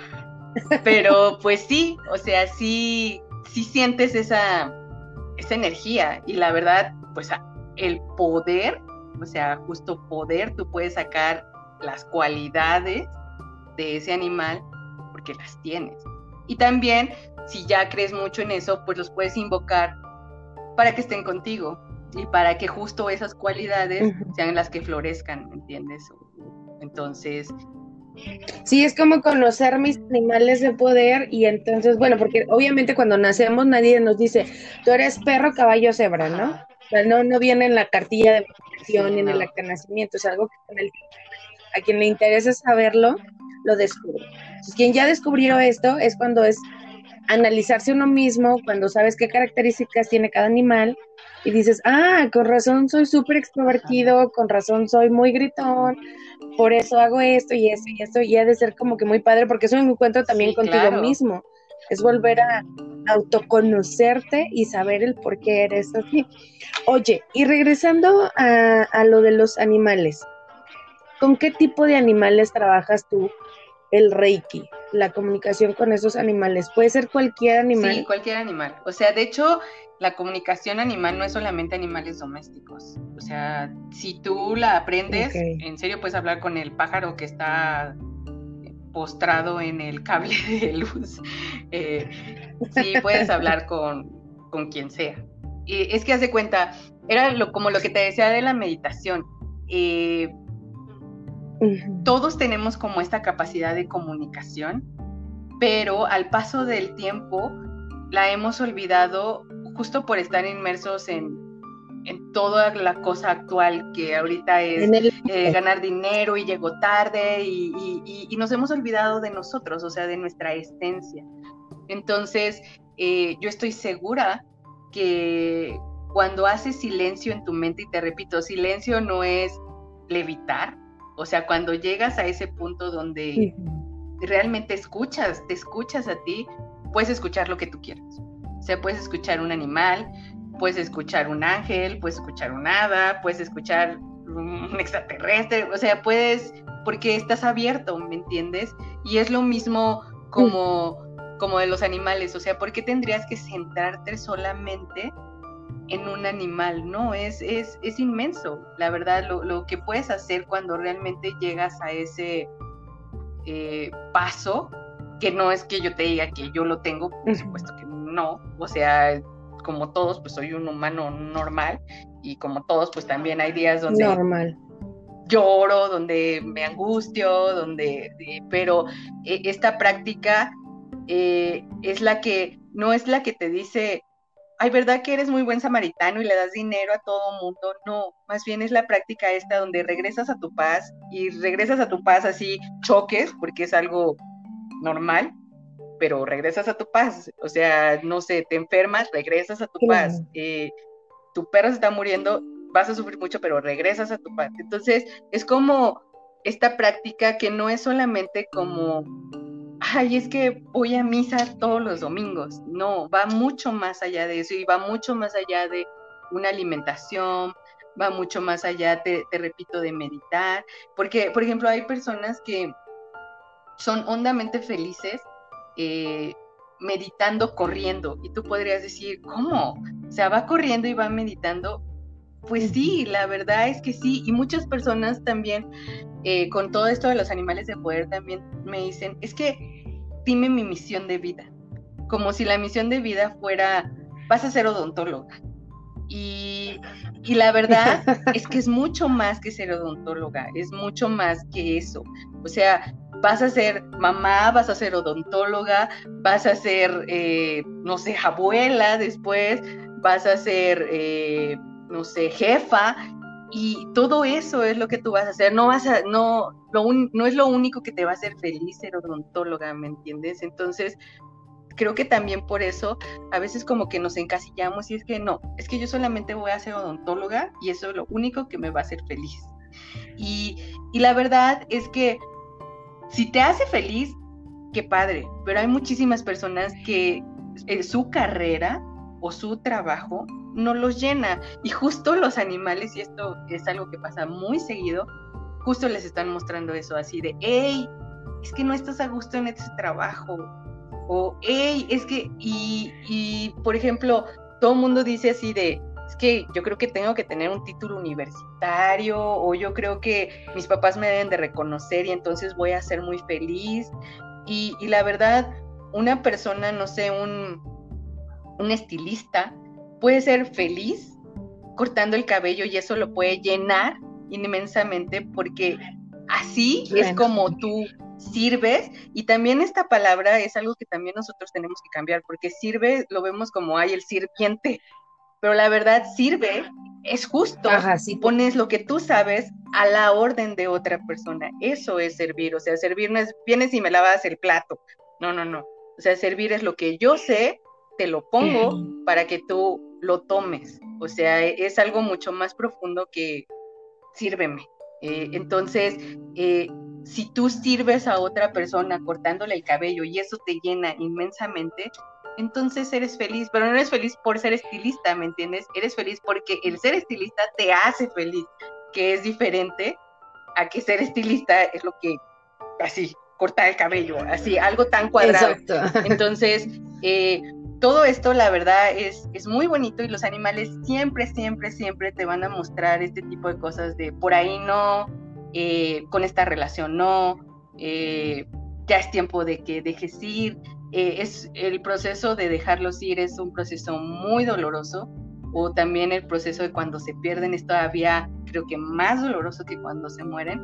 pero pues sí, o sea, sí, sí sientes esa, esa energía y la verdad, pues el poder, o sea, justo poder, tú puedes sacar las cualidades de ese animal porque las tienes. Y también, si ya crees mucho en eso, pues los puedes invocar para que estén contigo y para que justo esas cualidades sean las que florezcan, ¿me entiendes? Entonces... Sí, es como conocer mis animales de poder y entonces, bueno, porque obviamente cuando nacemos nadie nos dice, tú eres perro, caballo, cebra, ¿no? O sea, no, no viene en la cartilla de vacunación ni en el acta de nacimiento, es algo que a quien le interesa saberlo, lo descubre. Entonces, quien ya descubrió esto es cuando es analizarse uno mismo, cuando sabes qué características tiene cada animal y dices, ah, con razón soy súper extrovertido, con razón soy muy gritón, por eso hago esto y esto y esto, y ha de ser como que muy padre, porque eso me encuentro también contigo mismo. Es volver a autoconocerte y saber el por qué eres así. Oye, y regresando a, a lo de los animales, ¿con qué tipo de animales trabajas tú el Reiki? la comunicación con esos animales. Puede ser cualquier animal. Sí, cualquier animal. O sea, de hecho, la comunicación animal no es solamente animales domésticos. O sea, si tú la aprendes, en serio puedes hablar con el pájaro que está postrado en el cable de luz. Eh, sí, puedes hablar con, con quien sea. Y es que hace cuenta, era lo, como lo que te decía de la meditación. Eh, todos tenemos como esta capacidad de comunicación, pero al paso del tiempo la hemos olvidado justo por estar inmersos en, toda la cosa actual que ahorita es eh, ganar dinero y llegó tarde y, nos hemos olvidado de nosotros, o sea, de nuestra esencia. Entonces, eh, yo estoy segura que cuando haces silencio en tu mente, y te repito, silencio no es levitar, o sea, cuando llegas a ese punto donde realmente escuchas, te escuchas a ti, puedes escuchar lo que tú quieras. O sea, puedes escuchar un animal, puedes escuchar un ángel, puedes escuchar un hada, puedes escuchar un extraterrestre, o sea, puedes, porque estás abierto, ¿me entiendes? Y es lo mismo como, como de los animales, o sea, ¿por qué tendrías que centrarte solamente en un animal, ¿no? Es, es, es inmenso, la verdad, lo, que puedes hacer cuando realmente llegas a ese eh, paso, que no es que yo te diga que yo lo tengo, por supuesto que no, o sea, como todos, pues soy un humano normal y como todos, pues también hay días donde... Normal. Lloro, donde me angustio, donde, eh, pero eh, esta práctica es la que, no es la que te dice, ay, ¿verdad que eres muy buen samaritano y le das dinero a todo mundo? No, más bien es la práctica esta donde regresas a tu paz y regresas a tu paz así, choques, porque es algo normal, pero regresas a tu paz. O sea, no sé, te enfermas, regresas a tu paz. Eh, tu perro se está muriendo, vas a sufrir mucho, pero regresas a tu paz. Entonces, es como esta práctica que no es solamente como ay, es que voy a misa todos los domingos. No, va mucho más allá de eso y va mucho más allá de una alimentación, va mucho más allá, te, repito, de meditar. Porque, por ejemplo, hay personas que son hondamente felices eh, meditando, corriendo. Y tú podrías decir, ¿cómo? O sea, va corriendo y va meditando. Pues sí, la verdad es que sí. Y muchas personas también, eh, con todo esto de los animales de poder, también me dicen, es que dime mi misión de vida, como si la misión de vida fuera, vas a ser odontóloga. Y, la verdad es que es mucho más que ser odontóloga, es mucho más que eso. O sea, vas a ser mamá, vas a ser odontóloga, vas a ser, eh, no sé, abuela después, vas a ser, eh, no sé, jefa, y todo eso es lo que tú vas a hacer. No vas a, no, no es lo único que te va a hacer feliz ser odontóloga, ¿me entiendes? Entonces, creo que también por eso a veces como que nos encasillamos y es que no, es que yo solamente voy a ser odontóloga y eso es lo único que me va a hacer feliz. Y, y la verdad es que si te hace feliz, qué padre, pero hay muchísimas personas que en su carrera o su trabajo no los llena. Y justo los animales, y esto es algo que pasa muy seguido, justo les están mostrando eso, así de, hey, es que no estás a gusto en este trabajo, o hey, es que, y, y por ejemplo, todo el mundo dice así de, es que yo creo que tengo que tener un título universitario o yo creo que mis papás me deben de reconocer y entonces voy a ser muy feliz. Y, y la verdad, una persona, no sé, un, un estilista puede ser feliz cortando el cabello y eso lo puede llenar inmensamente porque así es como tú sirves. Y también esta palabra es algo que también nosotros tenemos que cambiar porque sirve lo vemos como hay el sirviente pero la verdad sirve es justo. Si pones lo que tú sabes a la orden de otra persona. Eso es servir o sea servir no es vienes y me lavas el plato no no no. O sea servir es lo que yo sé te lo pongo para que tú lo tomes. O sea, es algo mucho más profundo que sírveme. Eh, entonces, eh, si tú sirves a otra persona cortándole el cabello y eso te llena inmensamente, entonces eres feliz, pero no eres feliz por ser estilista, ¿me entiendes? Eres feliz porque el ser estilista te hace feliz, que es diferente a que ser estilista es lo que así cortar el cabello, así algo tan cuadrado. Exacto. Entonces, eh, todo esto, la verdad, es, es muy bonito y los animales siempre, siempre, siempre te van a mostrar este tipo de cosas de por ahí no, eh, con esta relación no, eh, ya es tiempo de que dejes ir. Eh, es el proceso de dejarlos ir es un proceso muy doloroso o también el proceso de cuando se pierden es todavía creo que más doloroso que cuando se mueren.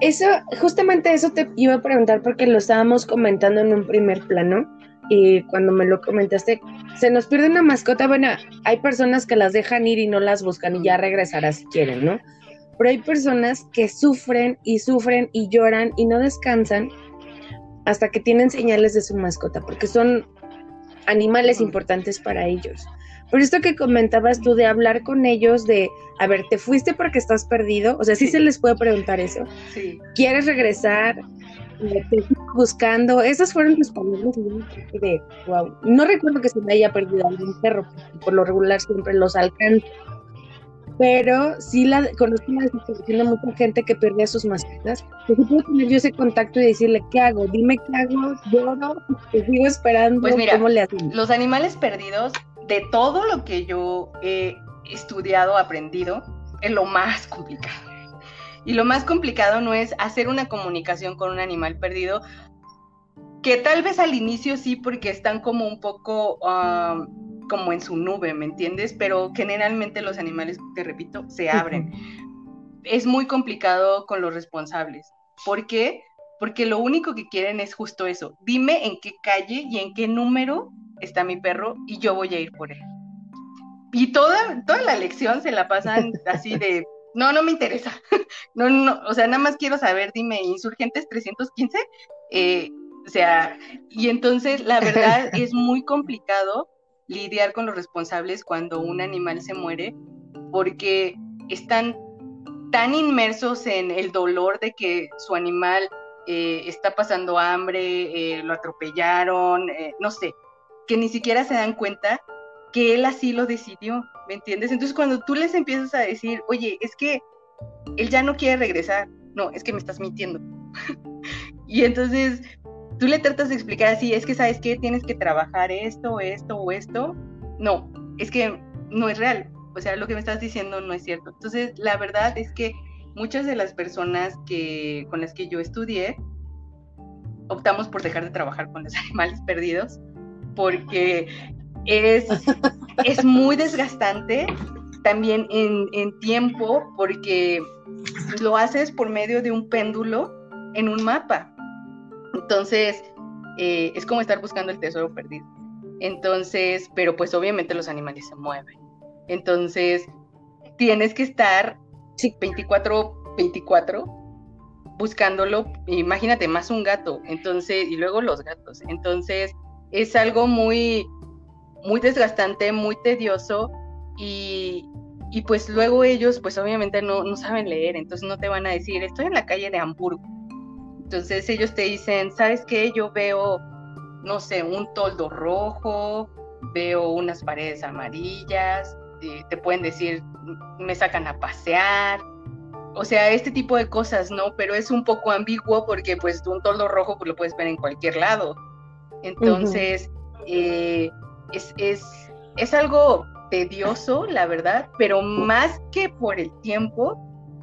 Eso, justamente eso te iba a preguntar porque lo estábamos comentando en un primer plano y cuando me lo comentaste, se nos pierde una mascota, bueno, hay personas que las dejan ir y no las buscan y ya regresará si quieren, ¿no? Pero hay personas que sufren y sufren y lloran y no descansan hasta que tienen señales de su mascota, porque son animales importantes para ellos. Por esto que comentabas tú de hablar con ellos, de, a ver, ¿te fuiste porque estás perdido? O sea, sí, se les puede preguntar eso. Sí. ¿Quieres regresar? Buscando, esas fueron tus palabras de wow. No recuerdo que se me haya perdido algún perro, por lo regular siempre los alcanzo. Pero sí la conozco una situación de mucha gente que pierde a sus mascotas. Que puedo tener yo ese contacto y decirle, ¿qué hago? Dime qué hago, lloro, te sigo esperando. Pues mira, ¿cómo le hacen? Los animales perdidos, de todo lo que yo he estudiado, aprendido, es lo más complicado y lo más complicado no es hacer una comunicación con un animal perdido, que tal vez al inicio sí, porque están como un poco como en su nube, ¿me entiendes? Pero generalmente los animales, te repito, se abren. Es muy complicado con los responsables. ¿Por qué? Porque lo único que quieren es justo eso. Dime en qué calle y en qué número está mi perro y yo voy a ir por él. Y toda, toda la lección se la pasan así de no, no me interesa. No, no, o sea, nada más quiero saber, dime, insurgentes 315. Eh, o sea, y entonces la verdad es muy complicado lidiar con los responsables cuando un animal se muere, porque están tan inmersos en el dolor de que su animal eh, está pasando hambre, eh, lo atropellaron, no sé, que ni siquiera se dan cuenta que él así lo decidió, ¿me entiendes? Entonces cuando tú les empiezas a decir, oye, es que él ya no quiere regresar, no, es que me estás mintiendo. y entonces tú le tratas de explicar así, es que sabes que tienes que trabajar esto, esto o esto. No, es que no es real. O sea, lo que me estás diciendo no es cierto. Entonces, la verdad es que muchas de las personas que, con las que yo estudié optamos por dejar de trabajar con los animales perdidos porque es, es muy desgastante también en, tiempo porque lo haces por medio de un péndulo en un mapa. Entonces, eh, es como estar buscando el tesoro perdido. Entonces, pero pues obviamente los animales se mueven. Entonces, tienes que estar 24, 24 buscándolo. Imagínate, más un gato. Entonces, y luego los gatos. Entonces, es algo muy, muy desgastante, muy tedioso y, pues luego ellos pues obviamente no, no saben leer, entonces no te van a decir, estoy en la calle de Hamburgo. Entonces ellos te dicen, ¿sabes qué? Yo veo, no sé, un toldo rojo, veo unas paredes amarillas, te pueden decir, me sacan a pasear, o sea, este tipo de cosas, ¿no? Pero es un poco ambiguo porque pues un toldo rojo pues lo puedes ver en cualquier lado. Entonces, eh, es, es, es algo tedioso, la verdad, pero más que por el tiempo,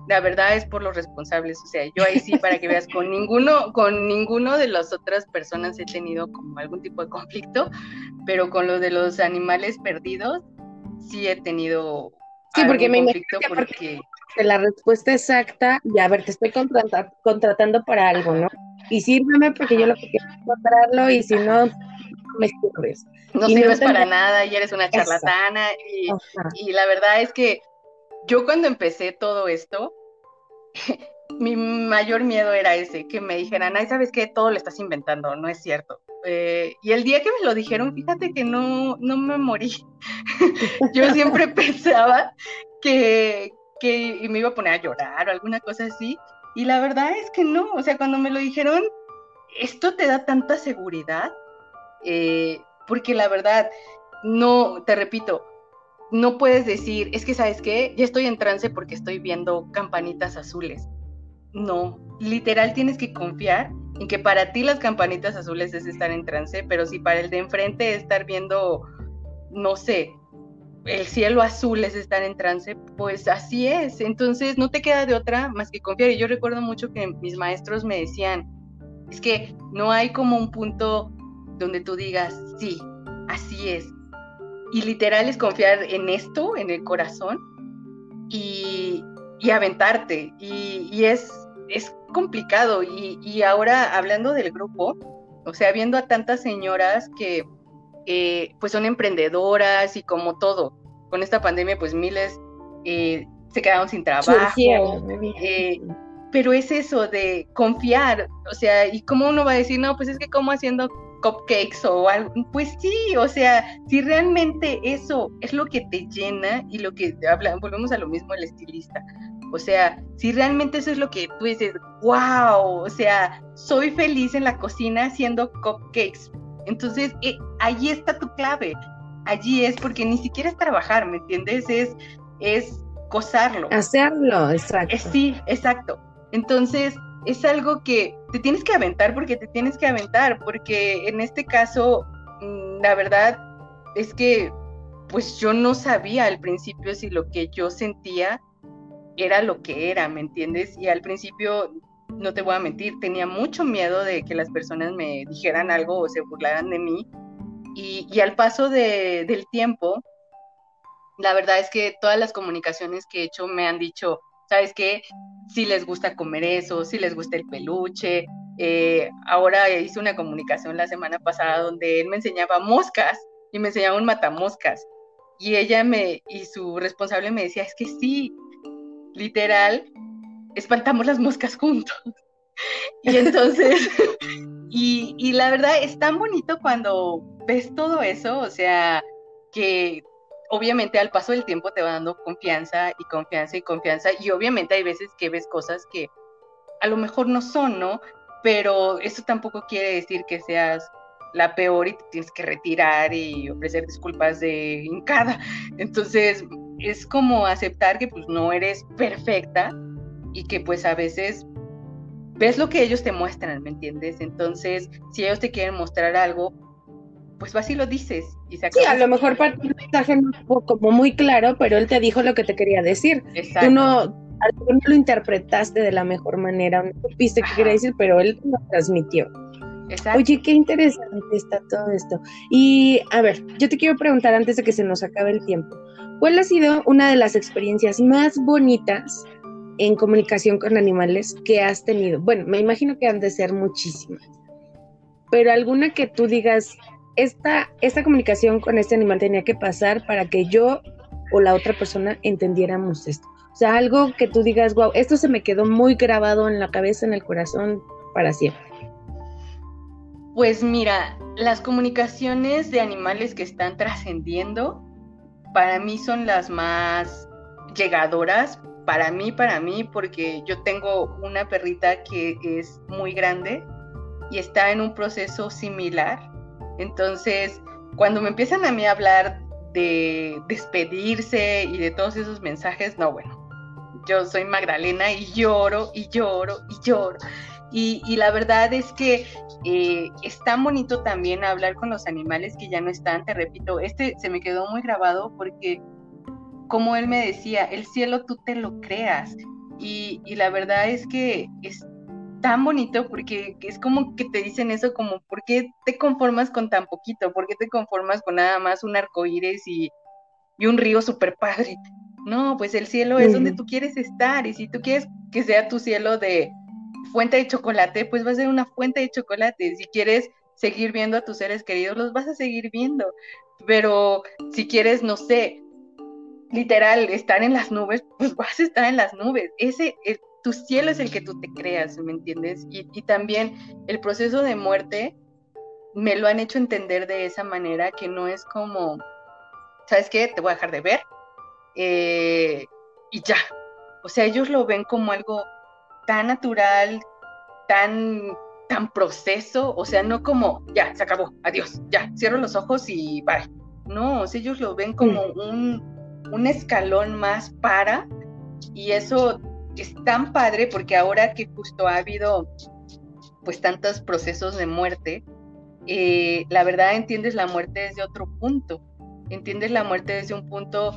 la verdad es por los responsables. O sea, yo ahí sí, para que veas, con ninguno, con ninguno de las otras personas he tenido como algún tipo de conflicto, pero con lo de los animales perdidos, sí he tenido. Sí, porque me conflicto porque... La respuesta exacta, y a ver, te estoy contratando para algo, ¿no? Y sírveme porque yo lo que quiero es encontrarlo y si no, me sirves. No sirves para nada y eres una charlatana. Y, y la verdad es que yo cuando empecé todo esto, mi mayor miedo era ese, que me dijeran, ay, ¿sabes qué? Todo lo estás inventando, no es cierto. Eh, y el día que me lo dijeron, fíjate que no, no me morí. yo siempre pensaba que, que me iba a poner a llorar o alguna cosa así. Y la verdad es que no, o sea, cuando me lo dijeron, esto te da tanta seguridad, eh, porque la verdad, no, te repito, no puedes decir, es que sabes qué, ya estoy en trance porque estoy viendo campanitas azules. No, literal tienes que confiar en que para ti las campanitas azules es estar en trance, pero si para el de enfrente es estar viendo, no sé, el cielo azul es estar en trance, pues así es. Entonces no te queda de otra más que confiar. Y yo recuerdo mucho que mis maestros me decían, es que no hay como un punto donde tú digas, sí, así es, y literal es confiar en esto, en el corazón, y, aventarte. Y, es, es complicado. Y, ahora hablando del grupo, o sea, viendo a tantas señoras que eh, pues son emprendedoras y como todo, con esta pandemia pues miles eh, se quedaron sin trabajo. Eh, pero es eso de confiar, o sea, y cómo uno va a decir, no, pues es que como haciendo cupcakes o algo. Pues sí, o sea, si realmente eso es lo que te llena y lo que habla, volvemos a lo mismo el estilista. O sea, si realmente eso es lo que tú dices, wow, o sea, soy feliz en la cocina haciendo cupcakes. Entonces, eh, allí está tu clave. Allí es porque ni siquiera es trabajar, ¿me entiendes? Es, es gozarlo. Hacerlo, exacto. Eh, sí, exacto. Entonces, es algo que te tienes que aventar porque te tienes que aventar, porque en este caso, mm, la verdad es que pues yo no sabía al principio si lo que yo sentía era lo que era, ¿me entiendes? Y al principio, no te voy a mentir, tenía mucho miedo de que las personas me dijeran algo o se burlaran de mí. Y, al paso del tiempo, la verdad es que todas las comunicaciones que he hecho me han dicho, ¿sabes qué? Si les gusta comer eso, si les gusta el peluche. Eh, ahora hice una comunicación la semana pasada donde él me enseñaba moscas y me enseñaba un matamoscas. Y ella me, y su responsable me decía, es que sí, literal, espantamos las moscas juntos. y entonces, y, y la verdad es tan bonito cuando ves todo eso, o sea, que obviamente al paso del tiempo te va dando confianza y confianza y confianza y obviamente hay veces que ves cosas que a lo mejor no son, ¿no? Pero eso tampoco quiere decir que seas la peor y te tienes que retirar y ofrecer disculpas de hincada. Entonces, es como aceptar que pues no eres perfecta y que pues a veces ves lo que ellos te muestran, ¿me entiendes? Entonces, si ellos te quieren mostrar algo, pues así lo dices. Y sí, a lo mejor para un mensaje no como muy claro, pero él te dijo lo que te quería decir. Exacto. Tú no, mejor no lo interpretaste de la mejor manera, no supiste qué quería decir, pero él lo transmitió. Exacto. Oye, qué interesante está todo esto. Y a ver, yo te quiero preguntar antes de que se nos acabe el tiempo, ¿cuál ha sido una de las experiencias más bonitas en comunicación con animales que has tenido? Bueno, me imagino que han de ser muchísimas, pero alguna que tú digas, esta, esta comunicación con este animal tenía que pasar para que yo o la otra persona entendiéramos esto. O sea, algo que tú digas, wow, esto se me quedó muy grabado en la cabeza, en el corazón, para siempre. Pues mira, las comunicaciones de animales que están trascendiendo, para mí son las más llegadoras, para mí, para mí, porque yo tengo una perrita que es muy grande y está en un proceso similar entonces, cuando me empiezan a mí a hablar de despedirse y de todos esos mensajes, no, bueno, yo soy Magdalena y lloro y lloro y lloro. Y, la verdad es que eh, es tan bonito también hablar con los animales que ya no están, te repito, este se me quedó muy grabado porque como él me decía, el cielo tú te lo creas. Y, y la verdad es que es tan bonito porque es como que te dicen eso como, ¿por qué te conformas con tan poquito? ¿Por qué te conformas con nada más un arco iris y, y un río súper padre? No, pues el cielo es donde tú quieres estar y si tú quieres que sea tu cielo de fuente de chocolate, pues va a ser una fuente de chocolate. Si quieres seguir viendo a tus seres queridos, los vas a seguir viendo. Pero si quieres, no sé, literal, estar en las nubes, pues vas a estar en las nubes. Ese, tu cielo es el que tú te creas, ¿me entiendes? Y, y también el proceso de muerte me lo han hecho entender de esa manera que no es como, ¿sabes qué? Te voy a dejar de ver. Eh, y ya. O sea, ellos lo ven como algo tan natural, tan, tan proceso, o sea, no como, ya, se acabó, adiós, ya, cierro los ojos y bye. No, ellos lo ven como un, un escalón más para, y eso es tan padre porque ahora que justo ha habido pues tantos procesos de muerte, eh, la verdad entiendes la muerte desde otro punto, entiendes la muerte desde un punto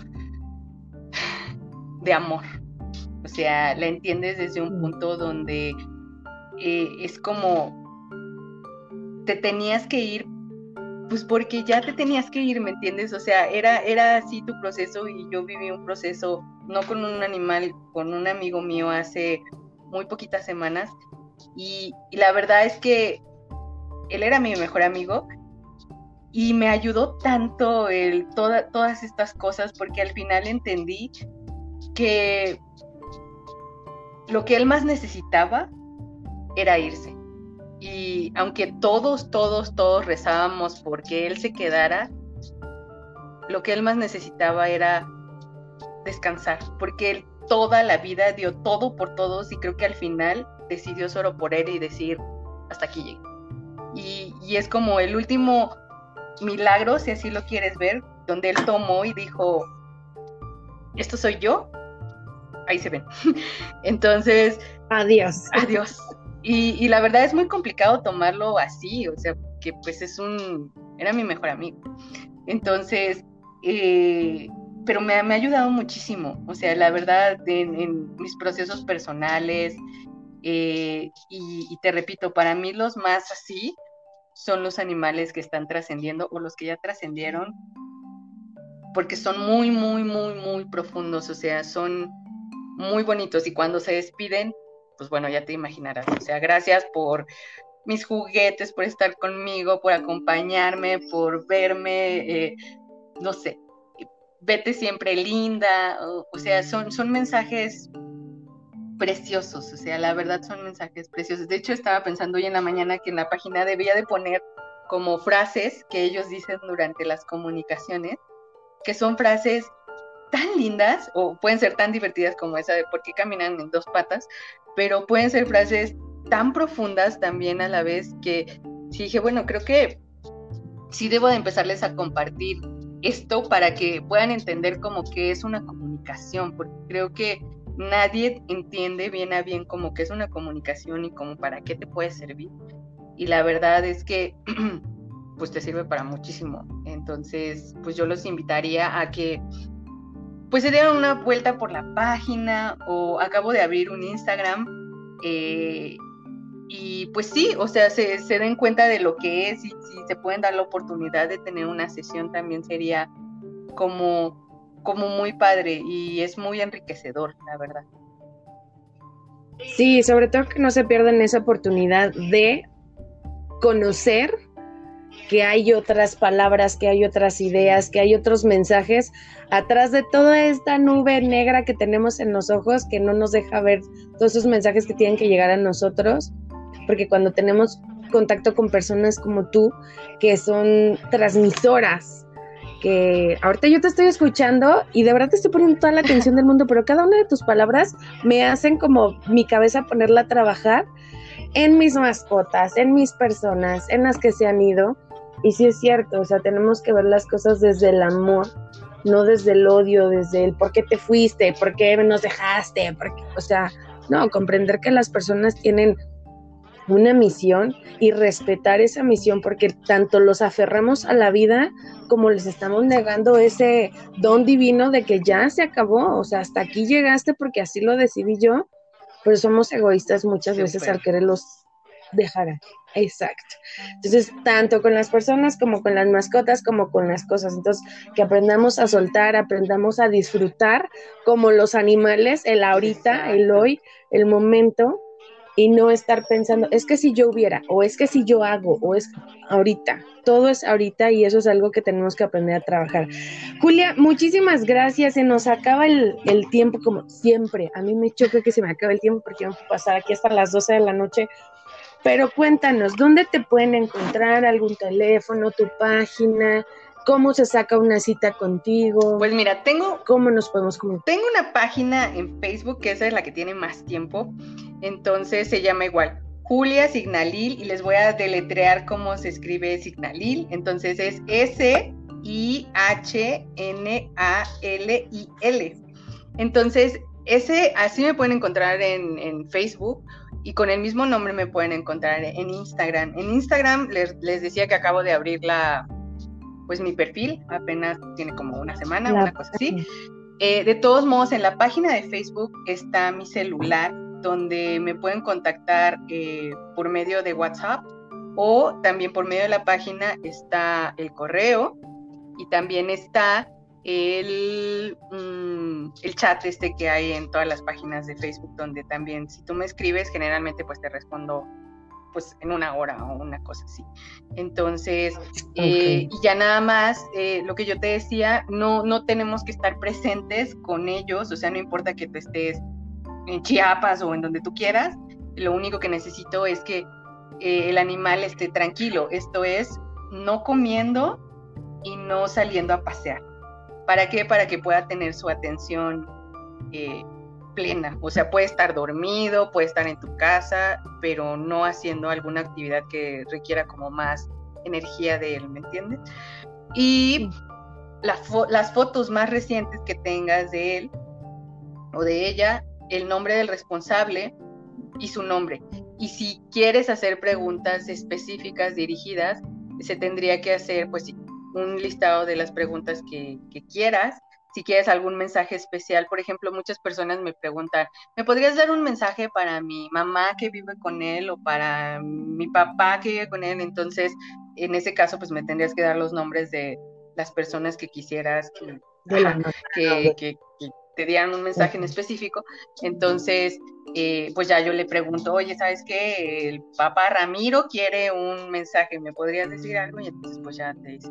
de amor, o sea, la entiendes desde un punto donde eh, es como te tenías que ir, pues porque ya te tenías que ir, ¿me entiendes? O sea, era, era así tu proceso y yo viví un proceso, no con un animal, con un amigo mío hace muy poquitas semanas. Y, la verdad es que él era mi mejor amigo y me ayudó tanto el, todas estas cosas porque al final entendí que lo que él más necesitaba era irse. Y aunque todos, todos, todos rezábamos porque él se quedara, lo que él más necesitaba era descansar, porque él toda la vida dio todo por todos y creo que al final decidió solo por él y decir, hasta aquí llegué. Y, y es como el último milagro, si así lo quieres ver, donde él tomó y dijo, esto soy yo, ahí se ven. Entonces, adiós. Adiós. Y, la verdad es muy complicado tomarlo así, o sea, que pues es un, era mi mejor amigo. Entonces, eh, pero me, me, ha ayudado muchísimo, o sea, la verdad, en, mis procesos personales, eh, y, te repito, para mí los más así son los animales que están trascendiendo o los que ya trascendieron, porque son muy, muy, muy, muy profundos, o sea, son muy bonitos y cuando se despiden, pues bueno, ya te imaginarás. O sea, gracias por mis juguetes, por estar conmigo, por acompañarme, por verme, eh, no sé, vete siempre linda, o, sea, son, son mensajes preciosos, o sea, la verdad son mensajes preciosos. De hecho, estaba pensando hoy en la mañana que en la página debía de poner como frases que ellos dicen durante las comunicaciones, que son frases tan lindas o pueden ser tan divertidas como esa de por qué caminan en dos patas, pero pueden ser frases tan profundas también a la vez que sí dije, bueno, creo que sí debo de empezarles a compartir esto para que puedan entender como que es una comunicación, porque creo que nadie entiende bien a bien como que es una comunicación y como para qué te puede servir. Y la verdad es que pues te sirve para muchísimo. Entonces, pues yo los invitaría a que pues se dieron una vuelta por la página o acabo de abrir un Instagram eh, y pues sí, o sea, se, den cuenta de lo que es y si se pueden dar la oportunidad de tener una sesión también sería como, como muy padre y es muy enriquecedor, la verdad. Sí, sobre todo que no se pierdan esa oportunidad de conocer que hay otras palabras, que hay otras ideas, que hay otros mensajes atrás de toda esta nube negra que tenemos en los ojos que no nos deja ver todos esos mensajes que tienen que llegar a nosotros, porque cuando tenemos contacto con personas como tú, que son transmisoras, que ahorita yo te estoy escuchando y de verdad te estoy poniendo toda la atención del mundo, pero cada una de tus palabras me hacen como mi cabeza ponerla a trabajar en mis mascotas, en mis personas, en las que se han ido. Y sí es cierto, o sea, tenemos que ver las cosas desde el amor, no desde el odio, desde el por qué te fuiste, por qué nos dejaste, por o sea, no, comprender que las personas tienen una misión y respetar esa misión porque tanto los aferramos a la vida como les estamos negando ese don divino de que ya se acabó, o sea, hasta aquí llegaste porque así lo decidí yo, pero somos egoístas muchas veces al quererlos dejar. Exacto. Entonces, tanto con las personas como con las mascotas, como con las cosas. Entonces, que aprendamos a soltar, aprendamos a disfrutar como los animales, el ahorita, el hoy, el momento, y no estar pensando, es que si yo hubiera, o es que si yo hago, o es ahorita. Todo es ahorita y eso es algo que tenemos que aprender a trabajar. Julia, muchísimas gracias. Se nos acaba el, el tiempo como siempre. A mí me choca que se me acabe el tiempo porque vamos a pasar aquí hasta las 12 de la noche pero cuéntanos, ¿dónde te pueden encontrar? ¿Algún teléfono, tu página? ¿Cómo se saca una cita contigo? Pues mira, tengo... ¿Cómo nos podemos comunicar? Tengo una página en Facebook, que esa es la que tiene más tiempo. Entonces se llama igual Julia Signalil y les voy a deletrear cómo se escribe Signalil. Entonces es S-I-H-N-A-L-I-L. Entonces, ese, así me pueden encontrar en, en Facebook y con el mismo nombre me pueden encontrar en Instagram. En Instagram les, decía que acabo de abrir la, pues mi perfil, apenas tiene como una semana, una cosa así. Eh, de todos modos, en la página de Facebook está mi celular, donde me pueden contactar eh, por medio de WhatsApp o también por medio de la página está el correo y también está el, mm, el chat este que hay en todas las páginas de Facebook, donde también si tú me escribes, generalmente pues te respondo pues en una hora o una cosa así. Entonces, eh, y ya nada más, eh, lo que yo te decía, no, no tenemos que estar presentes con ellos, o sea, no importa que tú estés en Chiapas o en donde tú quieras, lo único que necesito es que eh, el animal esté tranquilo, esto es, no comiendo y no saliendo a pasear. ¿Para qué? Para que pueda tener su atención eh, plena. O sea, puede estar dormido, puede estar en tu casa, pero no haciendo alguna actividad que requiera como más energía de él, ¿me entiendes? Y las fotos más recientes que tengas de él o de ella, el nombre del responsable y su nombre. Y si quieres hacer preguntas específicas dirigidas, se tendría que hacer, pues, un listado de las preguntas que, quieras. Si quieres algún mensaje especial, por ejemplo, muchas personas me preguntan, ¿me podrías dar un mensaje para mi mamá que vive con él o para mi papá que vive con él? Entonces, en ese caso, pues me tendrías que dar los nombres de las personas que quisieras que, que, te dieran un mensaje en específico. Entonces, eh, pues ya yo le pregunto, oye, ¿sabes qué? El papá Ramiro quiere un mensaje, ¿me podrías decir algo? Y entonces, pues ya te dice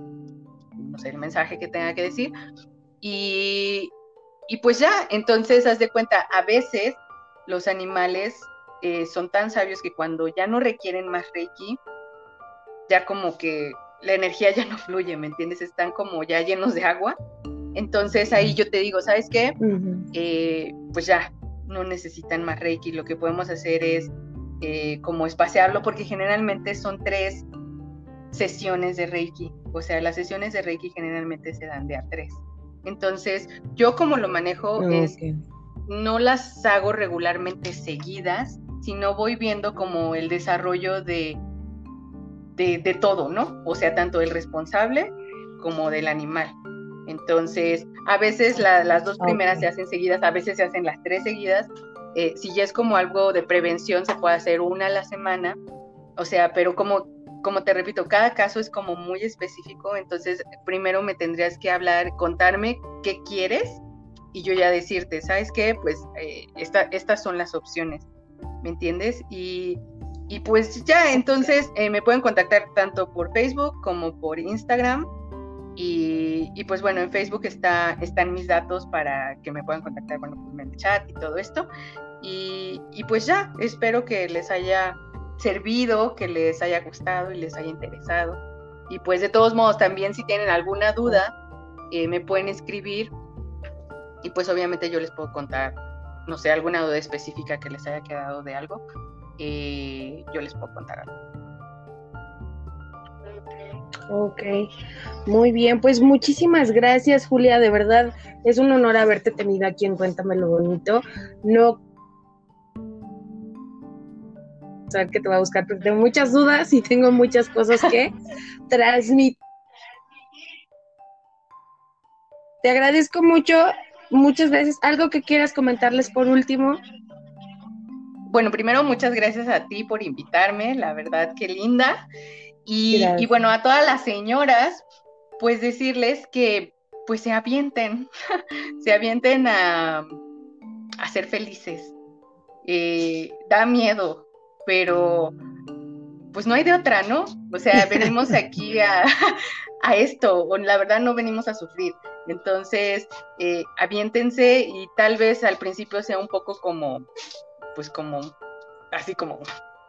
no sé, el mensaje que tenga que decir. Y, pues ya, entonces haz de cuenta, a veces los animales eh, son tan sabios que cuando ya no requieren más Reiki, ya como que la energía ya no fluye, ¿me entiendes? Están como ya llenos de agua. Entonces ahí yo te digo, ¿sabes qué? Eh, pues ya, no necesitan más Reiki. Lo que podemos hacer es eh, como espaciarlo, porque generalmente son tres sesiones de Reiki. O sea, las sesiones de Reiki generalmente se dan de a tres. Entonces, yo como lo manejo es, no las hago regularmente seguidas, sino voy viendo como el desarrollo de, de, todo, ¿no? O sea, tanto del responsable como del animal. Entonces, a veces las dos primeras se hacen seguidas, a veces se hacen las tres seguidas. Eh, si ya es como algo de prevención, se puede hacer una a la semana. O sea, pero como como te repito, cada caso es como muy específico, entonces primero me tendrías que hablar, contarme qué quieres y yo ya decirte, ¿sabes qué? Pues eh, estas son las opciones, ¿me entiendes? Y, pues ya, entonces eh, me pueden contactar tanto por Facebook como por Instagram. Y, pues bueno, en Facebook está, están mis datos para que me puedan contactar, bueno, por el chat y todo esto. Y, y pues ya, espero que les haya servido, que les haya gustado y les haya interesado. Y pues de todos modos, también si tienen alguna duda, eh, me pueden escribir y pues obviamente yo les puedo contar, no sé, alguna duda específica que les haya quedado de algo, eh, yo les puedo contar algo. Ok, muy bien, pues muchísimas gracias Julia, de verdad es un honor haberte tenido aquí en Cuéntame lo Bonito. No saber que te va a buscar, porque tengo muchas dudas y tengo muchas cosas que transmitir. Te agradezco mucho, muchas veces. ¿Algo que quieras comentarles por último? Bueno, primero muchas gracias a ti por invitarme, la verdad que linda. Y, bueno, a todas las señoras, pues decirles que pues se avienten, se avienten a, a ser felices. Eh, da miedo, pero pues no hay de otra, ¿no? O sea, venimos aquí a, a esto, o la verdad no venimos a sufrir. Entonces, eh, aviéntense y tal vez al principio sea un poco como, pues como, así como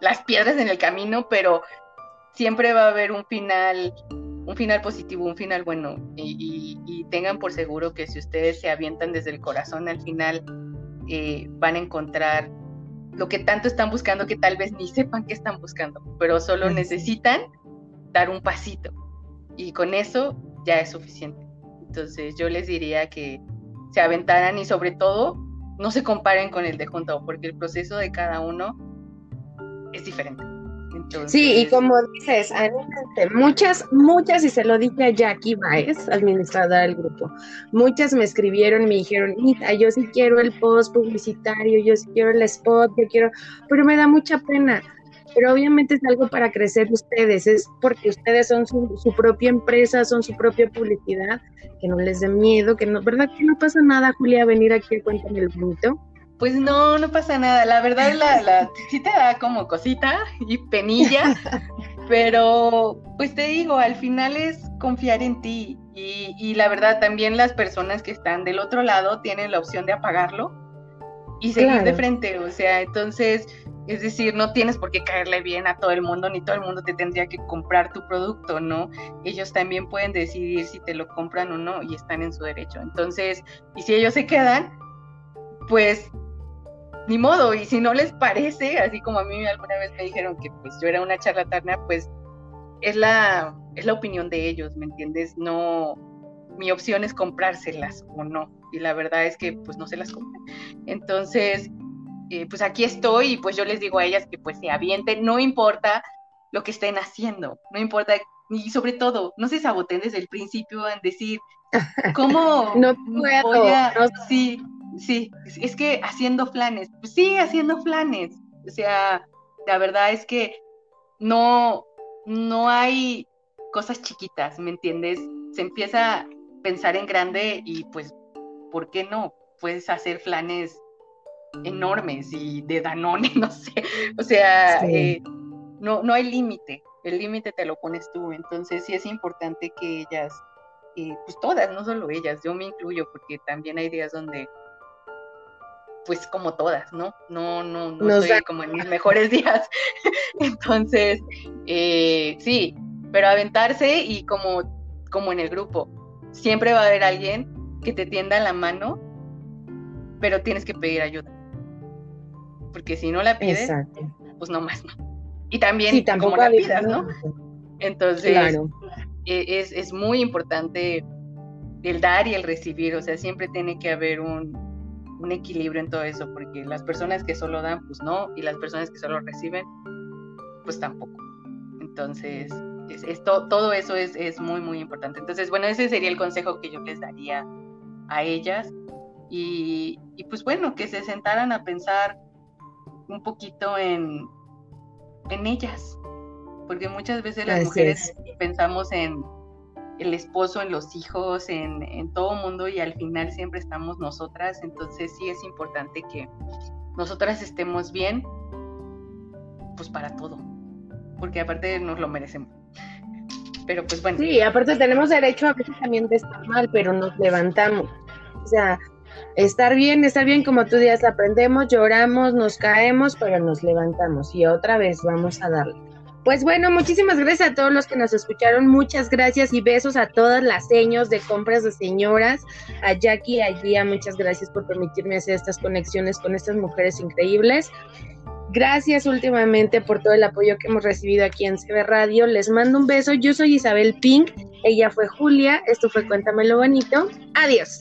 las piedras en el camino, pero siempre va a haber un final, un final positivo, un final bueno. Y, tengan por seguro que si ustedes se avientan desde el corazón al final, eh, van a encontrar lo que tanto están buscando que tal vez ni sepan qué están buscando, pero solo necesitan dar un pasito. Y con eso ya es suficiente. Entonces yo les diría que se aventaran y sobre todo no se comparen con el de junto, porque el proceso de cada uno es diferente. Sí, y como dices, muchas, muchas, y se lo dije a Jackie Baez, administradora del grupo, muchas me escribieron y me dijeron, Mita, yo sí quiero el post publicitario, yo sí quiero el spot, yo quiero, pero me da mucha pena. Pero obviamente es algo para crecer ustedes, es porque ustedes son su, su propia empresa, son su propia publicidad, que no les dé miedo, que no, ¿verdad que no pasa nada, Julia, venir aquí a Cuéntame el Bonito? Pues no, no pasa nada. La verdad, la, la, sí te da como cosita y penilla, pero pues te digo, al final es confiar en ti. Y, y, la verdad, también las personas que están del otro lado tienen la opción de apagarlo y seguir de frente. O sea, entonces, es decir, no tienes por qué caerle bien a todo el mundo, ni todo el mundo te tendría que comprar tu producto, ¿no? Ellos también pueden decidir si te lo compran o no y están en su derecho. Entonces, y si ellos se quedan, pues ni modo, y si no les parece, así como a mí alguna vez me dijeron que pues yo era una charlatana, pues es la, es la opinión de ellos, ¿me entiendes? No, mi opción es comprárselas o no, y la verdad es que pues no se las compran. Entonces, eh, pues aquí estoy y pues yo les digo a ellas que pues se avienten, no importa lo que estén haciendo, no importa, y sobre todo, no se saboten desde el principio en decir, ¿cómo no puedo, voy a, sí, sí, es que haciendo flanes, pues sí, haciendo flanes. O sea, la verdad es que no, no hay cosas chiquitas, ¿me entiendes? Se empieza a pensar en grande y pues, ¿por qué no? Puedes hacer flanes enormes y de Danone, no sé. O sea, eh, no, no hay límite. El límite te lo pones tú. Entonces sí es importante que ellas, eh, pues todas, no solo ellas, yo me incluyo, porque también hay días donde pues como todas, ¿no? No, no, no estoy como en mis mejores días. Entonces, eh, sí, pero aventarse y como, como en el grupo, siempre va a haber alguien que te tienda la mano, pero tienes que pedir ayuda. Porque si no la pides, pues no más, ¿no? Y también como la pidas, ¿no? Entonces, e, es, es muy importante el dar y el recibir, o sea, siempre tiene que haber un, un equilibrio en todo eso, porque las personas que solo dan, pues no, y las personas que solo reciben, pues tampoco. Entonces, esto, todo eso es, es, muy, muy importante. Entonces, bueno, ese sería el consejo que yo les daría a ellas. Y, y pues bueno, que se sentaran a pensar un poquito en, en ellas, porque muchas veces las mujeres pensamos en el esposo, en los hijos, en, todo mundo y al final siempre estamos nosotras, entonces sí es importante que nosotras estemos bien, pues para todo, porque aparte nos lo merecemos. Pero pues bueno. Sí, aparte tenemos derecho a veces también de estar mal, pero nos levantamos. O sea, estar bien, estar bien como tú días aprendemos, lloramos, nos caemos, pero nos levantamos y otra vez vamos a darle. Pues bueno, muchísimas gracias a todos los que nos escucharon. Muchas gracias y besos a todas las seños de compras de señoras, a Jackie, a Gia, muchas gracias por permitirme hacer estas conexiones con estas mujeres increíbles. Gracias últimamente por todo el apoyo que hemos recibido aquí en CB Radio. Les mando un beso. Yo soy Isabel Pink. Ella fue Julia. Esto fue Cuéntamelo Bonito. Adiós.